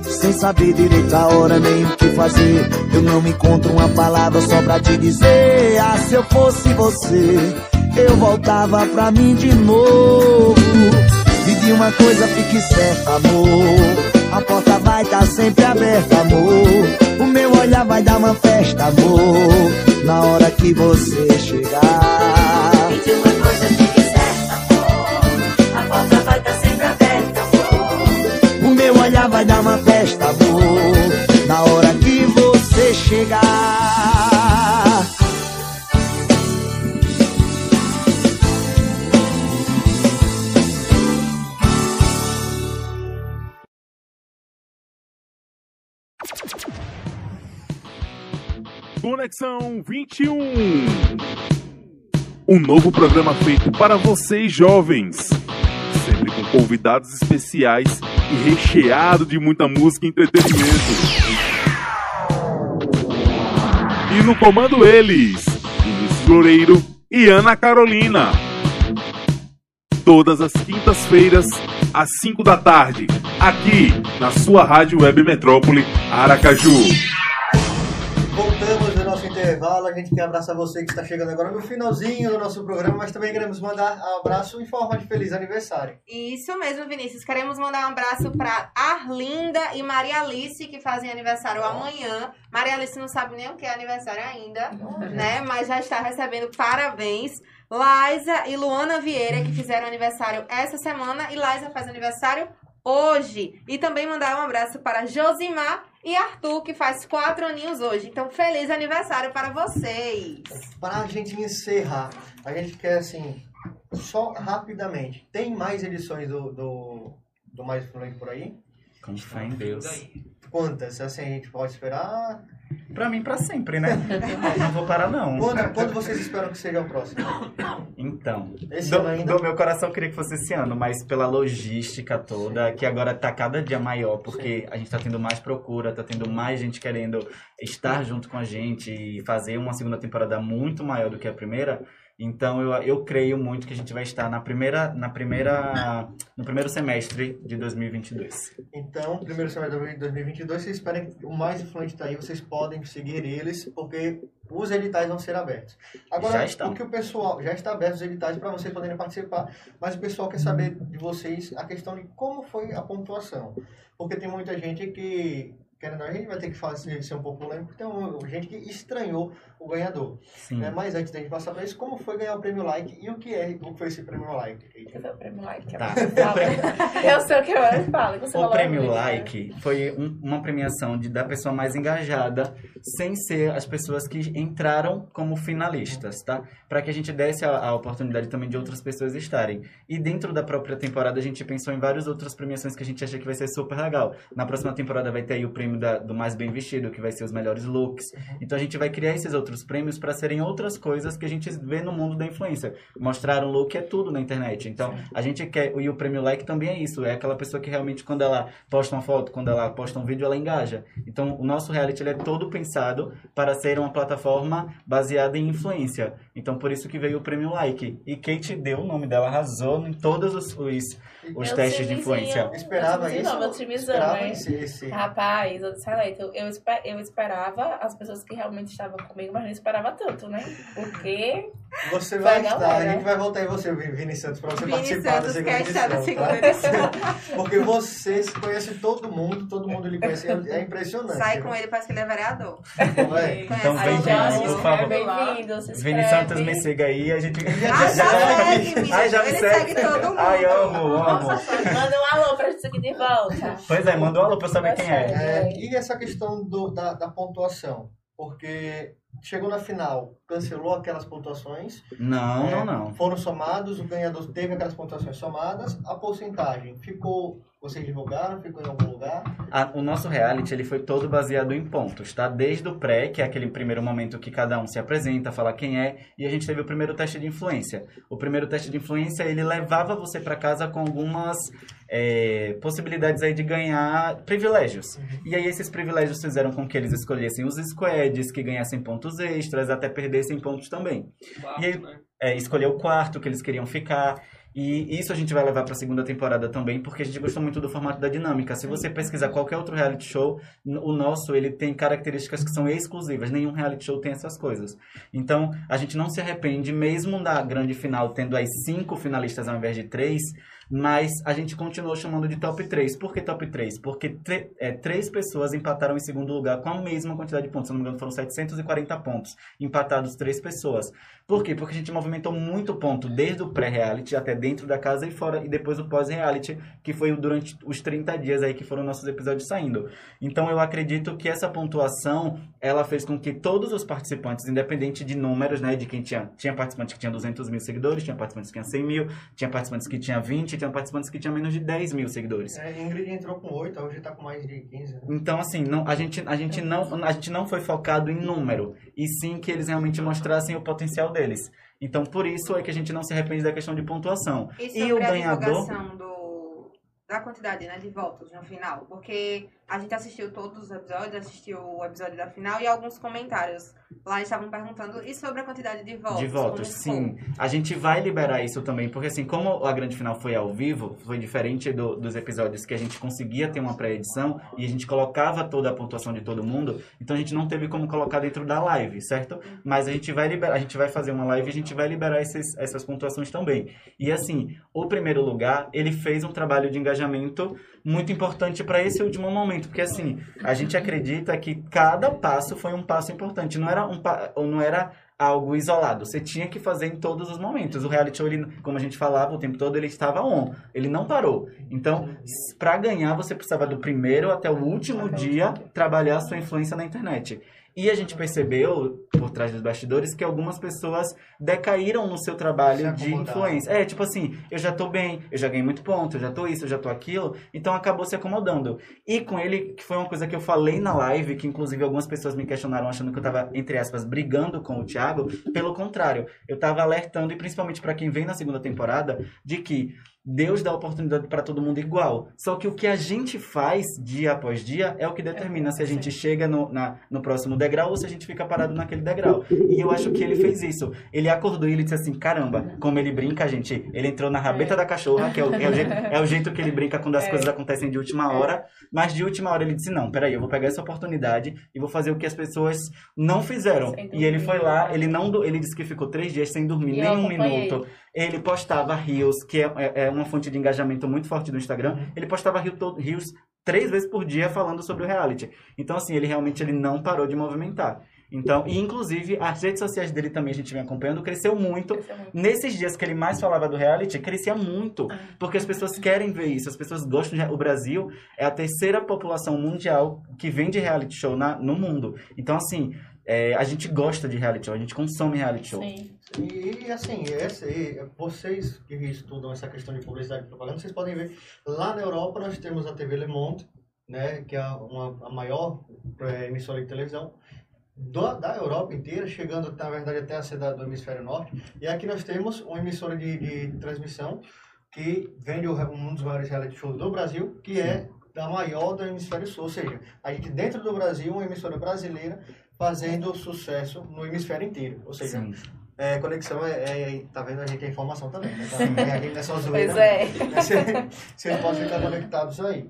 Sem saber direito a hora nem o que fazer. Eu não me encontro uma palavra só pra te dizer. Ah, se eu fosse você, eu voltava pra mim de novo. E uma coisa fique certa, amor. A porta vai estar sempre aberta, amor. O meu olhar vai dar uma festa, amor. Na hora que você chegar. E de uma coisa fique certa, amor. A porta vai estar sempre aberta, amor. O meu olhar vai dar uma festa, amor. Na hora que você chegar. Conexão 21. Um novo programa feito para vocês jovens. Sempre com convidados especiais e recheado de muita música e entretenimento. E no comando eles, Vinícius Loureiro e Ana Carolina. Todas as quintas-feiras, às 5 da tarde, aqui na sua Rádio Web Metrópole Aracaju. Intervalo. A gente quer abraçar você que está chegando agora no finalzinho do nosso programa, mas também queremos mandar um abraço em forma de feliz aniversário. Isso mesmo, Vinícius. Queremos mandar um abraço para Arlinda e Maria Alice, que fazem aniversário amanhã. Maria Alice não sabe nem o que é aniversário ainda, né? Mas já está recebendo parabéns. Laisa e Luana Vieira, que fizeram aniversário essa semana. E Laisa faz aniversário hoje. E também mandar um abraço para Josimar e Arthur, que faz quatro aninhos hoje. Então, feliz aniversário para vocês. Para a gente encerrar, a gente quer assim, só rapidamente. Tem mais edições do, do, do Mais Fluente por aí? Com fé em Deus. Quantas? Assim, a gente pode esperar? Pra mim, pra sempre, né? *laughs* Não vou parar, não. Quando, quando vocês esperam que seja o próximo? Então, Esse do, ainda? do meu coração eu queria que fosse esse ano, mas pela logística toda, que agora tá cada dia maior, porque a gente tá tendo mais procura, tá tendo mais gente querendo estar junto com a gente e fazer uma segunda temporada muito maior do que a primeira. Então eu, eu creio muito que a gente vai estar na primeira, na primeira, no primeiro semestre de 2022. Então, primeiro semestre de 2022, vocês esperem que o mais influente tá aí, vocês podem seguir eles, porque os editais vão ser abertos. Agora, Já estão. o que o pessoal, já está aberto os editais para vocês poderem participar, mas o pessoal quer saber de vocês a questão de como foi a pontuação. Porque tem muita gente que, querendo, ou não, a gente vai ter que fazer ser um pouco polêmico, porque tem um- gente que estranhou o ganhador. Sim. Né? Mas antes da gente passar para isso, como foi ganhar o prêmio like e o que é, o que foi esse prêmio like? Foi o prêmio like? Tá. *laughs* Eu sei o que eu falo. Você O falou prêmio né? Like foi um- uma premiação de, da pessoa mais engajada, sem ser as pessoas que entraram como finalistas, tá? Para que a gente desse a, a oportunidade também de outras pessoas estarem. E dentro da própria temporada, a gente pensou em várias outras premiações que a gente acha que vai ser super legal. Na próxima temporada vai ter aí o prêmio da- do mais bem vestido, que vai ser os melhores looks. Então a gente vai criar esses outros prêmios para serem outras coisas que a gente vê no mundo da influência. Mostrar um look é tudo na internet. Então a gente quer. E o prêmio like também é isso. É aquela pessoa que realmente, quando ela posta uma foto, quando ela posta um vídeo, ela engaja. Então o nosso reality ele é todo pensado para ser uma plataforma baseada em influência. Então por isso que veio o prêmio like. E Kate deu o nome dela, arrasou em todos os, os, os testes de influência. Esperava isso? Não, meu Esperava esse- esse- Rapaz, "Aleita, eu, eu, espe- eu esperava as pessoas que realmente estavam comigo, mas não esperava tanto, né? Porque Você vai a estar, galera. a gente vai voltar em você, Vini Santos, para você Vini participar Santos, da segunda quer estar na edição, segunda tá? edição. *laughs* Porque você conhece todo mundo, todo mundo lhe conhece, é impressionante. Sai com ele, parece que ele é vereador. Não é? Então mundo. por favor. bem-vindo, se Vini. Santos me siga aí, a gente. Ah, já segue. Ai, já me Ele segue. segue todo mundo. Ai, amo, amo. Manda um alô pra gente seguir de volta. Pois é, manda um alô pra eu saber quem é. É, e essa questão do- da, da pontuação? Porque chegou na final, cancelou aquelas pontuações. Não, é, não, não. Foram somados, o ganhador teve aquelas pontuações somadas, a porcentagem ficou, vocês divulgaram, ficou em algum lugar? A- o nosso reality ele foi todo baseado em pontos, tá? Desde o pré, que é aquele primeiro momento que cada um se apresenta, fala quem é, e a gente teve o primeiro teste de influência. O primeiro teste de influência ele levava você pra casa com algumas é, possibilidades aí de ganhar privilégios. E aí esses privilégios fizeram com que eles escolhessem os squads, que ganhassem pontos extras, até perdessem pontos também. E aí, é, escolher o quarto que eles queriam ficar. E isso a gente vai levar para a segunda temporada também, porque a gente gostou muito do formato da dinâmica. Se você pesquisar qualquer outro reality show, o nosso ele tem características que são exclusivas. Nenhum reality show tem essas coisas. Então, a gente não se arrepende, mesmo da grande final tendo as cinco finalistas ao invés de três, mas a gente continuou chamando de top 3. Por que top 3? Porque é, três pessoas empataram em segundo lugar com a mesma quantidade de pontos. Se não me engano, foram 740 pontos. Empatados três pessoas. Por quê? Porque a gente movimentou muito ponto, desde o pré-reality até dentro da casa e fora, e depois o pós-reality, que foi durante os 30 dias aí que foram nossos episódios saindo. Então eu acredito que essa pontuação, ela fez com que todos os participantes, independente de números, né, de quem tinha, tinha participantes que tinham 200 mil seguidores, tinha participantes que tinham 100 mil, tinha participantes que tinham 20, tinha participantes que tinham menos de 10 mil seguidores. É, Ingrid entrou com 8, hoje tá com mais de 15. Né? Então, assim, não, a, gente, a, gente não, a gente não foi focado em número, e sim que eles realmente mostrassem o potencial deles. Então, por isso é que a gente não se arrepende da questão de pontuação. E E, o a ganhador. do, da quantidade né, de votos no final? Porque a gente assistiu todos os episódios, assistiu o episódio da final e alguns comentários lá estavam perguntando, e sobre a quantidade de votos? De votos, sim. A gente vai liberar isso também, porque assim, como a grande final foi ao vivo, foi diferente do- dos episódios que a gente conseguia ter uma pré-edição e a gente colocava toda a pontuação de todo mundo, então a gente não teve como colocar dentro da live, certo? Mas a gente vai liberar, a gente vai fazer uma live e a gente vai liberar esses, essas pontuações também. E assim, o primeiro lugar, ele fez um trabalho de engajamento muito importante para esse último momento, porque assim, a gente acredita que cada passo foi um passo importante, não era um ou não era algo isolado, você tinha que fazer em todos os momentos. O reality show, ele, como a gente falava o tempo todo, ele estava on, ele não parou. Então, para ganhar, você precisava do primeiro até o último dia trabalhar a sua influência na internet. E a gente percebeu, por trás dos bastidores, que algumas pessoas decaíram no seu trabalho de influência. É, tipo assim, eu já tô bem, eu já ganhei muito ponto, eu já tô isso, eu já tô aquilo. Então acabou se acomodando. E com ele, que foi uma coisa que eu falei na live, que inclusive algumas pessoas me questionaram achando que eu tava, entre aspas, brigando com o Thiago. Pelo contrário, eu tava alertando, e principalmente pra quem vem na segunda temporada, de que Deus dá oportunidade para todo mundo igual. Só que o que a gente faz dia após dia é o que determina se a gente chega no, na- no próximo degrau ou se a gente fica parado naquele degrau. E eu acho que ele fez isso. Ele acordou e ele disse assim: caramba, como ele brinca, gente. Ele entrou na rabeta da cachorra, que é o, é o jeito, é o jeito que ele brinca quando as É. coisas acontecem de última hora. Mas de última hora ele disse: não, peraí, eu vou pegar essa oportunidade e vou fazer o que as pessoas não fizeram. E ele foi lá, ele não ele disse que ficou três dias sem dormir E nem um minuto. Ele postava rios, que é, é- é uma fonte de engajamento muito forte do Instagram. Ele postava rios três vezes por dia falando sobre o reality. Então, assim, ele realmente ele não parou de movimentar. Então, e inclusive, as redes sociais dele também a gente vem acompanhando, cresceu muito. Nesses dias que ele mais falava do reality, crescia muito. Porque as pessoas querem ver isso, as pessoas gostam de... O Brasil é a terceira população mundial que vende reality show na, no mundo. Então, assim, é, a gente gosta de reality show, a gente consome reality show. E, e, assim, esse, e vocês que estudam essa questão de publicidade e propaganda, vocês podem ver, lá na Europa nós temos a TV Le Monde, né, que é uma, a maior eh, emissora de televisão do- da Europa inteira, chegando, na verdade, até a cidade do Hemisfério Norte. E aqui nós temos uma emissora de, de transmissão que vende um dos maiores reality shows do Brasil, que é da maior do Hemisfério Sul. Ou seja, a gente dentro do Brasil, uma emissora brasileira fazendo sucesso no hemisfério inteiro. Ou seja, Sim. É, conexão é, é- Tá vendo? A gente tem informação também. Né? Tá? A gente não é só zoeira. Pois é. né? Você- Vocês podem ficar conectados aí.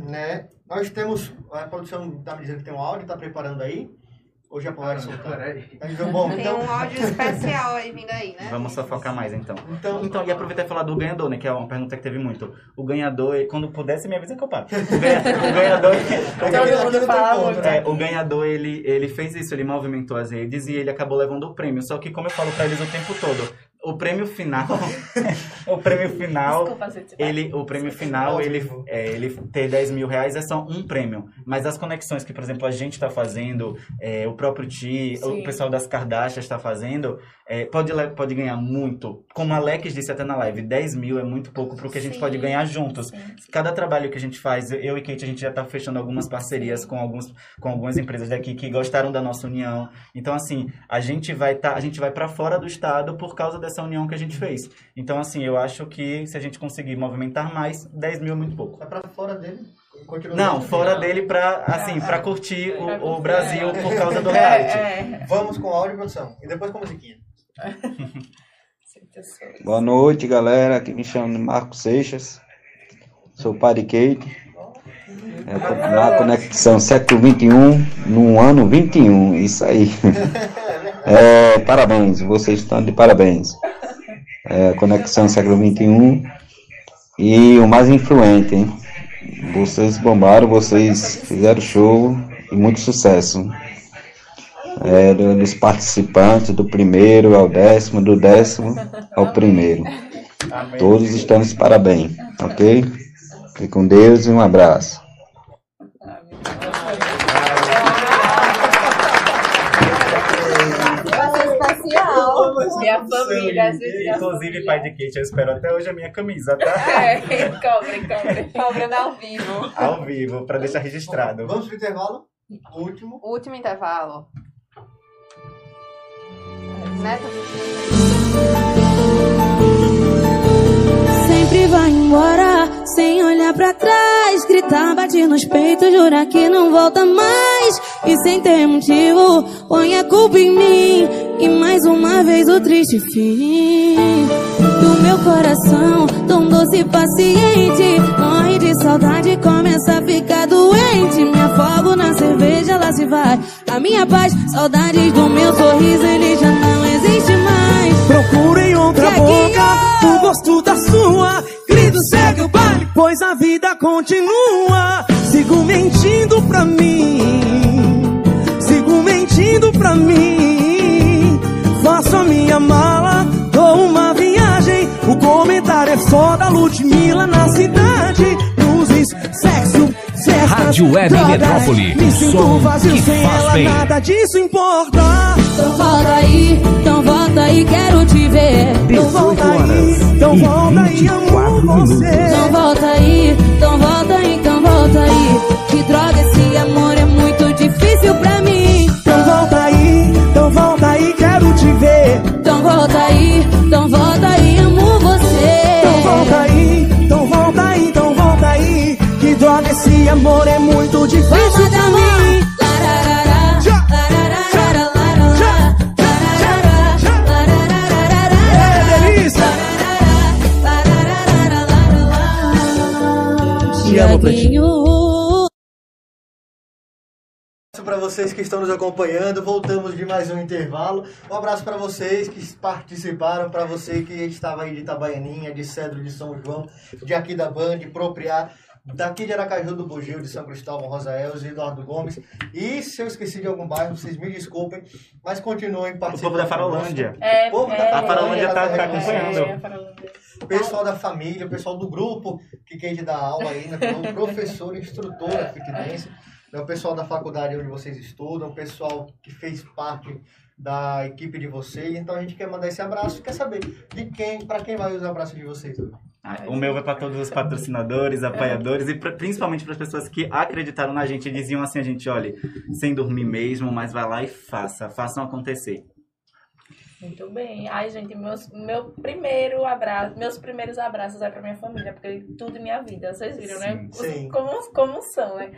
Né? Nós temos. A produção está me dizendo que tem um áudio, está preparando aí. Ou já pode soltar? Então, bom, Tem então. um áudio especial aí vindo aí, né? Vamos só focar mais então. Então, então e aproveitar e falar do ganhador, né? Que é uma pergunta que teve muito. O ganhador, quando puder, você me avisa que eu paro. *laughs* O ganha- o ganhador. É, o ganhador, ele, ele fez isso, ele movimentou as redes e ele acabou levando o prêmio. Só que, como eu falo pra eles o tempo todo, o prêmio final. *laughs* o prêmio final. Desculpa, gente. Ele, o prêmio final, ele, é, ele ter 10 mil reais é só um prêmio. Mas as conexões que, por exemplo, a gente está fazendo, é, o próprio Ti, o Sim. pessoal das Kardashians está fazendo, é, pode, pode ganhar muito. Como a Alex disse até na live, 10 mil é muito pouco pro que a gente Sim, pode ganhar juntos. sim. Cada trabalho que a gente faz, eu e Kate, a gente já tá fechando algumas parcerias com, alguns, com algumas empresas daqui que gostaram da nossa união. Então, assim, a gente vai tá, a gente vai para fora do estado por causa dessa união que a gente fez. Então, assim, eu acho que se a gente conseguir movimentar mais, 10 mil é muito pouco. Vai pra fora dele. Continua Não, fora dele. pra, assim, pra curtir Pra o, o Brasil é. por causa do *laughs* É, reality. é. Vamos com áudio e produção. E depois com musiquinha. Boa noite, galera. Aqui me chamo Marcos Seixas. Sou pai de Kate. Eu tô na conexão século XXI, no ano 21. Isso aí. É, parabéns, vocês estão de parabéns. É, conexão século XXI. E o mais influente, hein? Vocês bombaram, vocês fizeram show e muito sucesso. É, do- dos participantes, do primeiro ao décimo, do décimo ao primeiro. Todos estão de parabéns, ok? Fique com Deus e um abraço. especial. Minha família, Inclusive, pai de Kate, eu espero até hoje a minha camisa, tá? É, cobre, cobre. Cobrando ao vivo. Ao vivo, pra deixar registrado. Vamos pro intervalo? Último. Último intervalo. Sempre vai embora, sem olhar pra trás. Gritar, bater nos peitos, jurar que não volta mais. E sem ter motivo, põe a culpa em mim. E mais uma vez o triste fim do meu coração, tão doce e paciente. Morre de saudade, começa a ficar doente. Me afogo na cerveja, ela se vai. A minha paz, saudades do meu sorriso, ele já não existe mais. Procuro em outra boca o gosto da sua. Grito, segue o baile, pois a vida continua. Sigo mentindo pra mim, sigo mentindo pra mim. Faço a minha mala, dou uma viagem. O comentário é foda, Ludmilla na cidade. Luzes, sexo, festas, Rádio Web drogas. Metrópole, Me sinto vazio que sem faz ela, bem. nada disso importa. Então volta aí, então volta aí, quero te ver. Então volta aí, então volta aí, amo você. Então volta aí, então volta aí, então volta aí. Que droga, esse amor é muito difícil pra mim. Então volta aí, então volta aí, quero te ver. Então volta aí, amor é muito difícil pra mim. É delícia! Te amo, Pretinho. Para vocês que estão nos acompanhando. Voltamos de mais um intervalo. Um abraço para vocês que participaram, para você que estava aí de Itabaianinha, de Cedro de São João, de aqui da Band, de Propriar, daqui de Aracaju do Bugio, de São Cristóvão, Rosael, Eduardo Gomes. E se eu esqueci de algum bairro, vocês me desculpem, mas continuem participando. povo da Farolândia. É, O povo da é, A Farolândia tá- tá reconhecendo. acompanhando. É, a Farolândia. Pessoal da família, pessoal do grupo que quer dar aula aí, né? o *laughs* professor, instrutora fitness, né? o pessoal da faculdade onde vocês estudam, o pessoal que fez parte da equipe de vocês. Então a gente quer mandar esse abraço, quer saber de quem, para quem vai os abraços de vocês hoje. O meu vai para todos os *laughs* patrocinadores, apoiadores e pra- principalmente para as pessoas que acreditaram na gente e diziam assim a gente, olha, sem dormir mesmo, mas vai lá e faça, façam acontecer. Muito bem. Ai, gente, meus, meu primeiro abraço, meus primeiros abraços é pra minha família, porque tudo em minha vida, vocês viram, né? Sim, sim. Como, como são, né?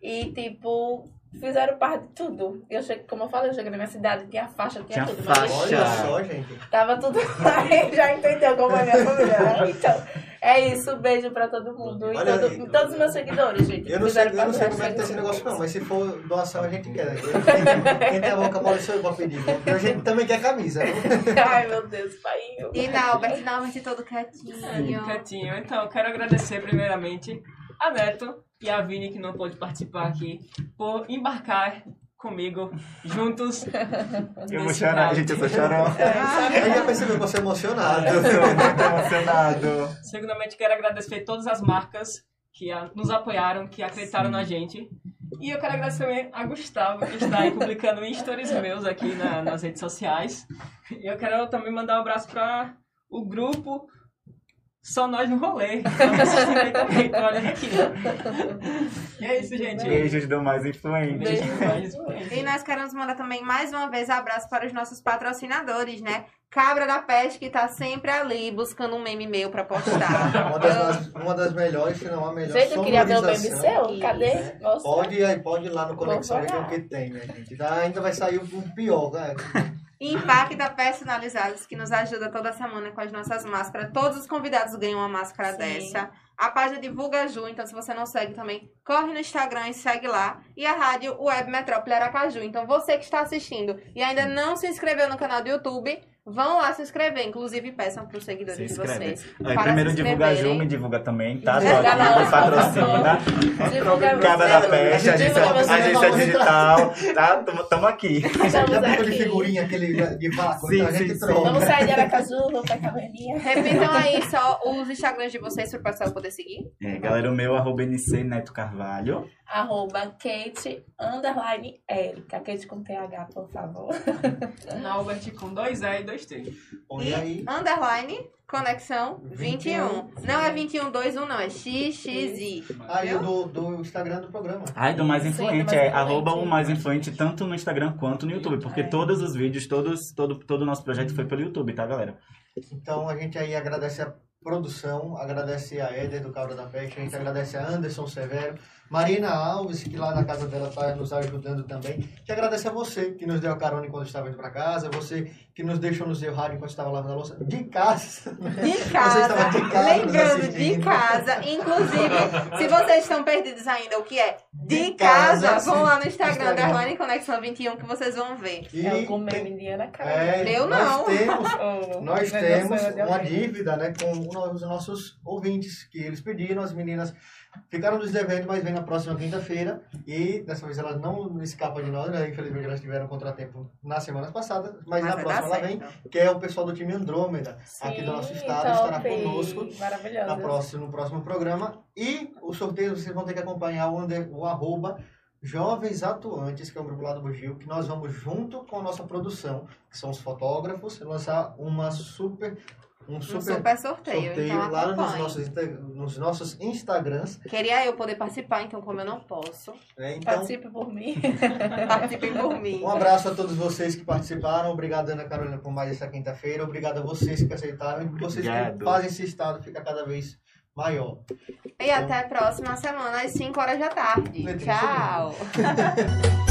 E, tipo, fizeram parte de tudo. Eu cheguei, como eu falei, eu cheguei na minha cidade, tinha faixa, tinha, Tinha tudo. faixa. Olha só, gente. Tava tudo aí, *laughs* já entendeu como é minha família? Então, é isso, beijo pra todo mundo. E todo- aí. todos os meus seguidores, gente. Eu não sei, Fizeram eu não parte sei como é que tá esse negócio não, mas se for doação a gente quer. né? Quem, tem a boca mole sou eu pra pedir. Porque a gente também quer camisa. né? *laughs* Ai, meu Deus, pai. E Nalbert, Nalbert todo quietinho. Quietinho. Então, eu quero agradecer primeiramente a Neto e a Vini, que não pôde participar aqui, por embarcar comigo juntos. Eu vou chorar, gente, eu sou chorão. Aí já percebeu que você é emocionado. Eu sou muito emocionado. Segundamente, quero agradecer todas as marcas que a- nos apoiaram, que acreditaram na gente. E eu quero agradecer também a Gustavo, que está aí publicando stories meus aqui na- nas redes sociais. E eu quero também mandar um abraço para o grupo *laughs* Só Nós no Rolê. Olha aqui. E é isso, gente. Beijos do mais influente. Beijo do mais influente. E nós queremos mandar também mais uma vez abraço para os nossos patrocinadores, né? Cabra da Peste, que tá sempre ali buscando um meme meu pra postar. *laughs* Uma das, uma das melhores, se não a melhor Gente, eu queria ver o meme seu. Cadê? Mostra. Pode, aí, pode ir lá no Conexão ver o que tem, né, gente? Ainda vai sair um pior, né? Impacta Personalizados, que nos ajuda toda semana com as nossas máscaras. Todos os convidados ganham uma máscara Sim. dessa. A página Divulga Ju, então se você não segue também, corre no Instagram e segue lá. E a rádio Web Metrópole Aracaju. Então você que está assistindo e ainda não se inscreveu no canal do YouTube, vão lá se inscrever. Inclusive peçam para os seguidores Se de vocês. Aí, para primeiro se divulga a Ju, me divulga também, tá? Divulga Só lá, aqui, patrocina. Divulga você. da Peste, agência, agência digital, tá? Tamo, tamo aqui. Já Estamos brincou de aqui. figurinha aquele de vácuo? Sim, então a sim, gente sim. troca. Vamos sair de Aracaju, vamos pra Caverninha. Repitam aí só os Instagrams de vocês para o pessoal poder seguir. É, galera, o meu, arroba NC Neto Carvalho. Arroba Kate, underline Erika. Kate com TH, por favor. Albert com dois E e dois T. Olha aí. Underline Conexão 21. Não é 2121, não, é XXI. Aí viu? do, do Instagram do programa. Ai, do mais Sim, do influente, mais é influente. arroba o mais influente tanto no Instagram quanto no YouTube, porque É. todos os vídeos, todos, todo, todo o nosso projeto foi pelo YouTube, tá, galera? Então a gente aí agradece a produção, agradece a Éder do Cabra da Peste, a gente agradece a Anderson Severo, Marina Alves, que lá na casa dela está nos ajudando também. Te agradece a você que nos deu a carona enquanto estava indo para casa, você que nos deixou no seu rádio enquanto estava lavando a louça, de casa. De *laughs* Você casa, estava de casa lembrando, de casa. Inclusive, se vocês estão perdidos ainda, o que é de, De casa, casa, vão lá no Instagram. Instagram, Underline Conexão 21, que vocês vão ver. E Eu comendo Indiana cara. É, Eu nós não. Temos, *laughs* Oh, nós temos era de uma alguém. dívida né, com os nossos ouvintes, que eles pediram, as meninas ficaram nos devendo, mas vem na próxima quinta-feira. E dessa vez elas não escapam de nós, né? Infelizmente elas tiveram contratempo nas semanas passadas, mas, Mas na próxima ela vem, que é o pessoal do time Andrômeda, aqui do nosso estado, estará top. conosco Maravilhoso. na próxima, no próximo programa. E o sorteio vocês vão ter que acompanhar o, under, o arroba Jovens Atuantes, que é um grupo lá do Bugio, que nós vamos junto com a nossa produção, que são os fotógrafos, lançar uma super, um super, super sorteio, então lá nos nossos, nos nossos Instagrams. Queria eu poder participar, então, como eu não posso, né? Então, Participe por mim. *laughs* participem por mim. um abraço a todos vocês que participaram. Obrigado, Ana Carolina, por mais essa quinta-feira. Obrigado a vocês que aceitaram e vocês que fazem esse estado ficar cada vez maior. E até a próxima semana, às 5 horas da tarde. Letícia, Tchau. *laughs*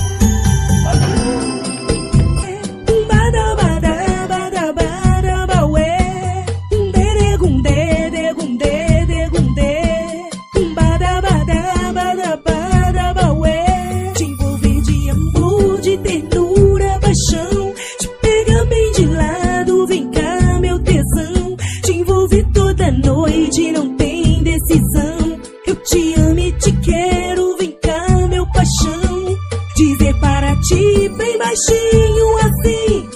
noite, não tem decisão. Eu te amo e te quero, vem cá, meu paixão. Dizer para ti bem baixinho assim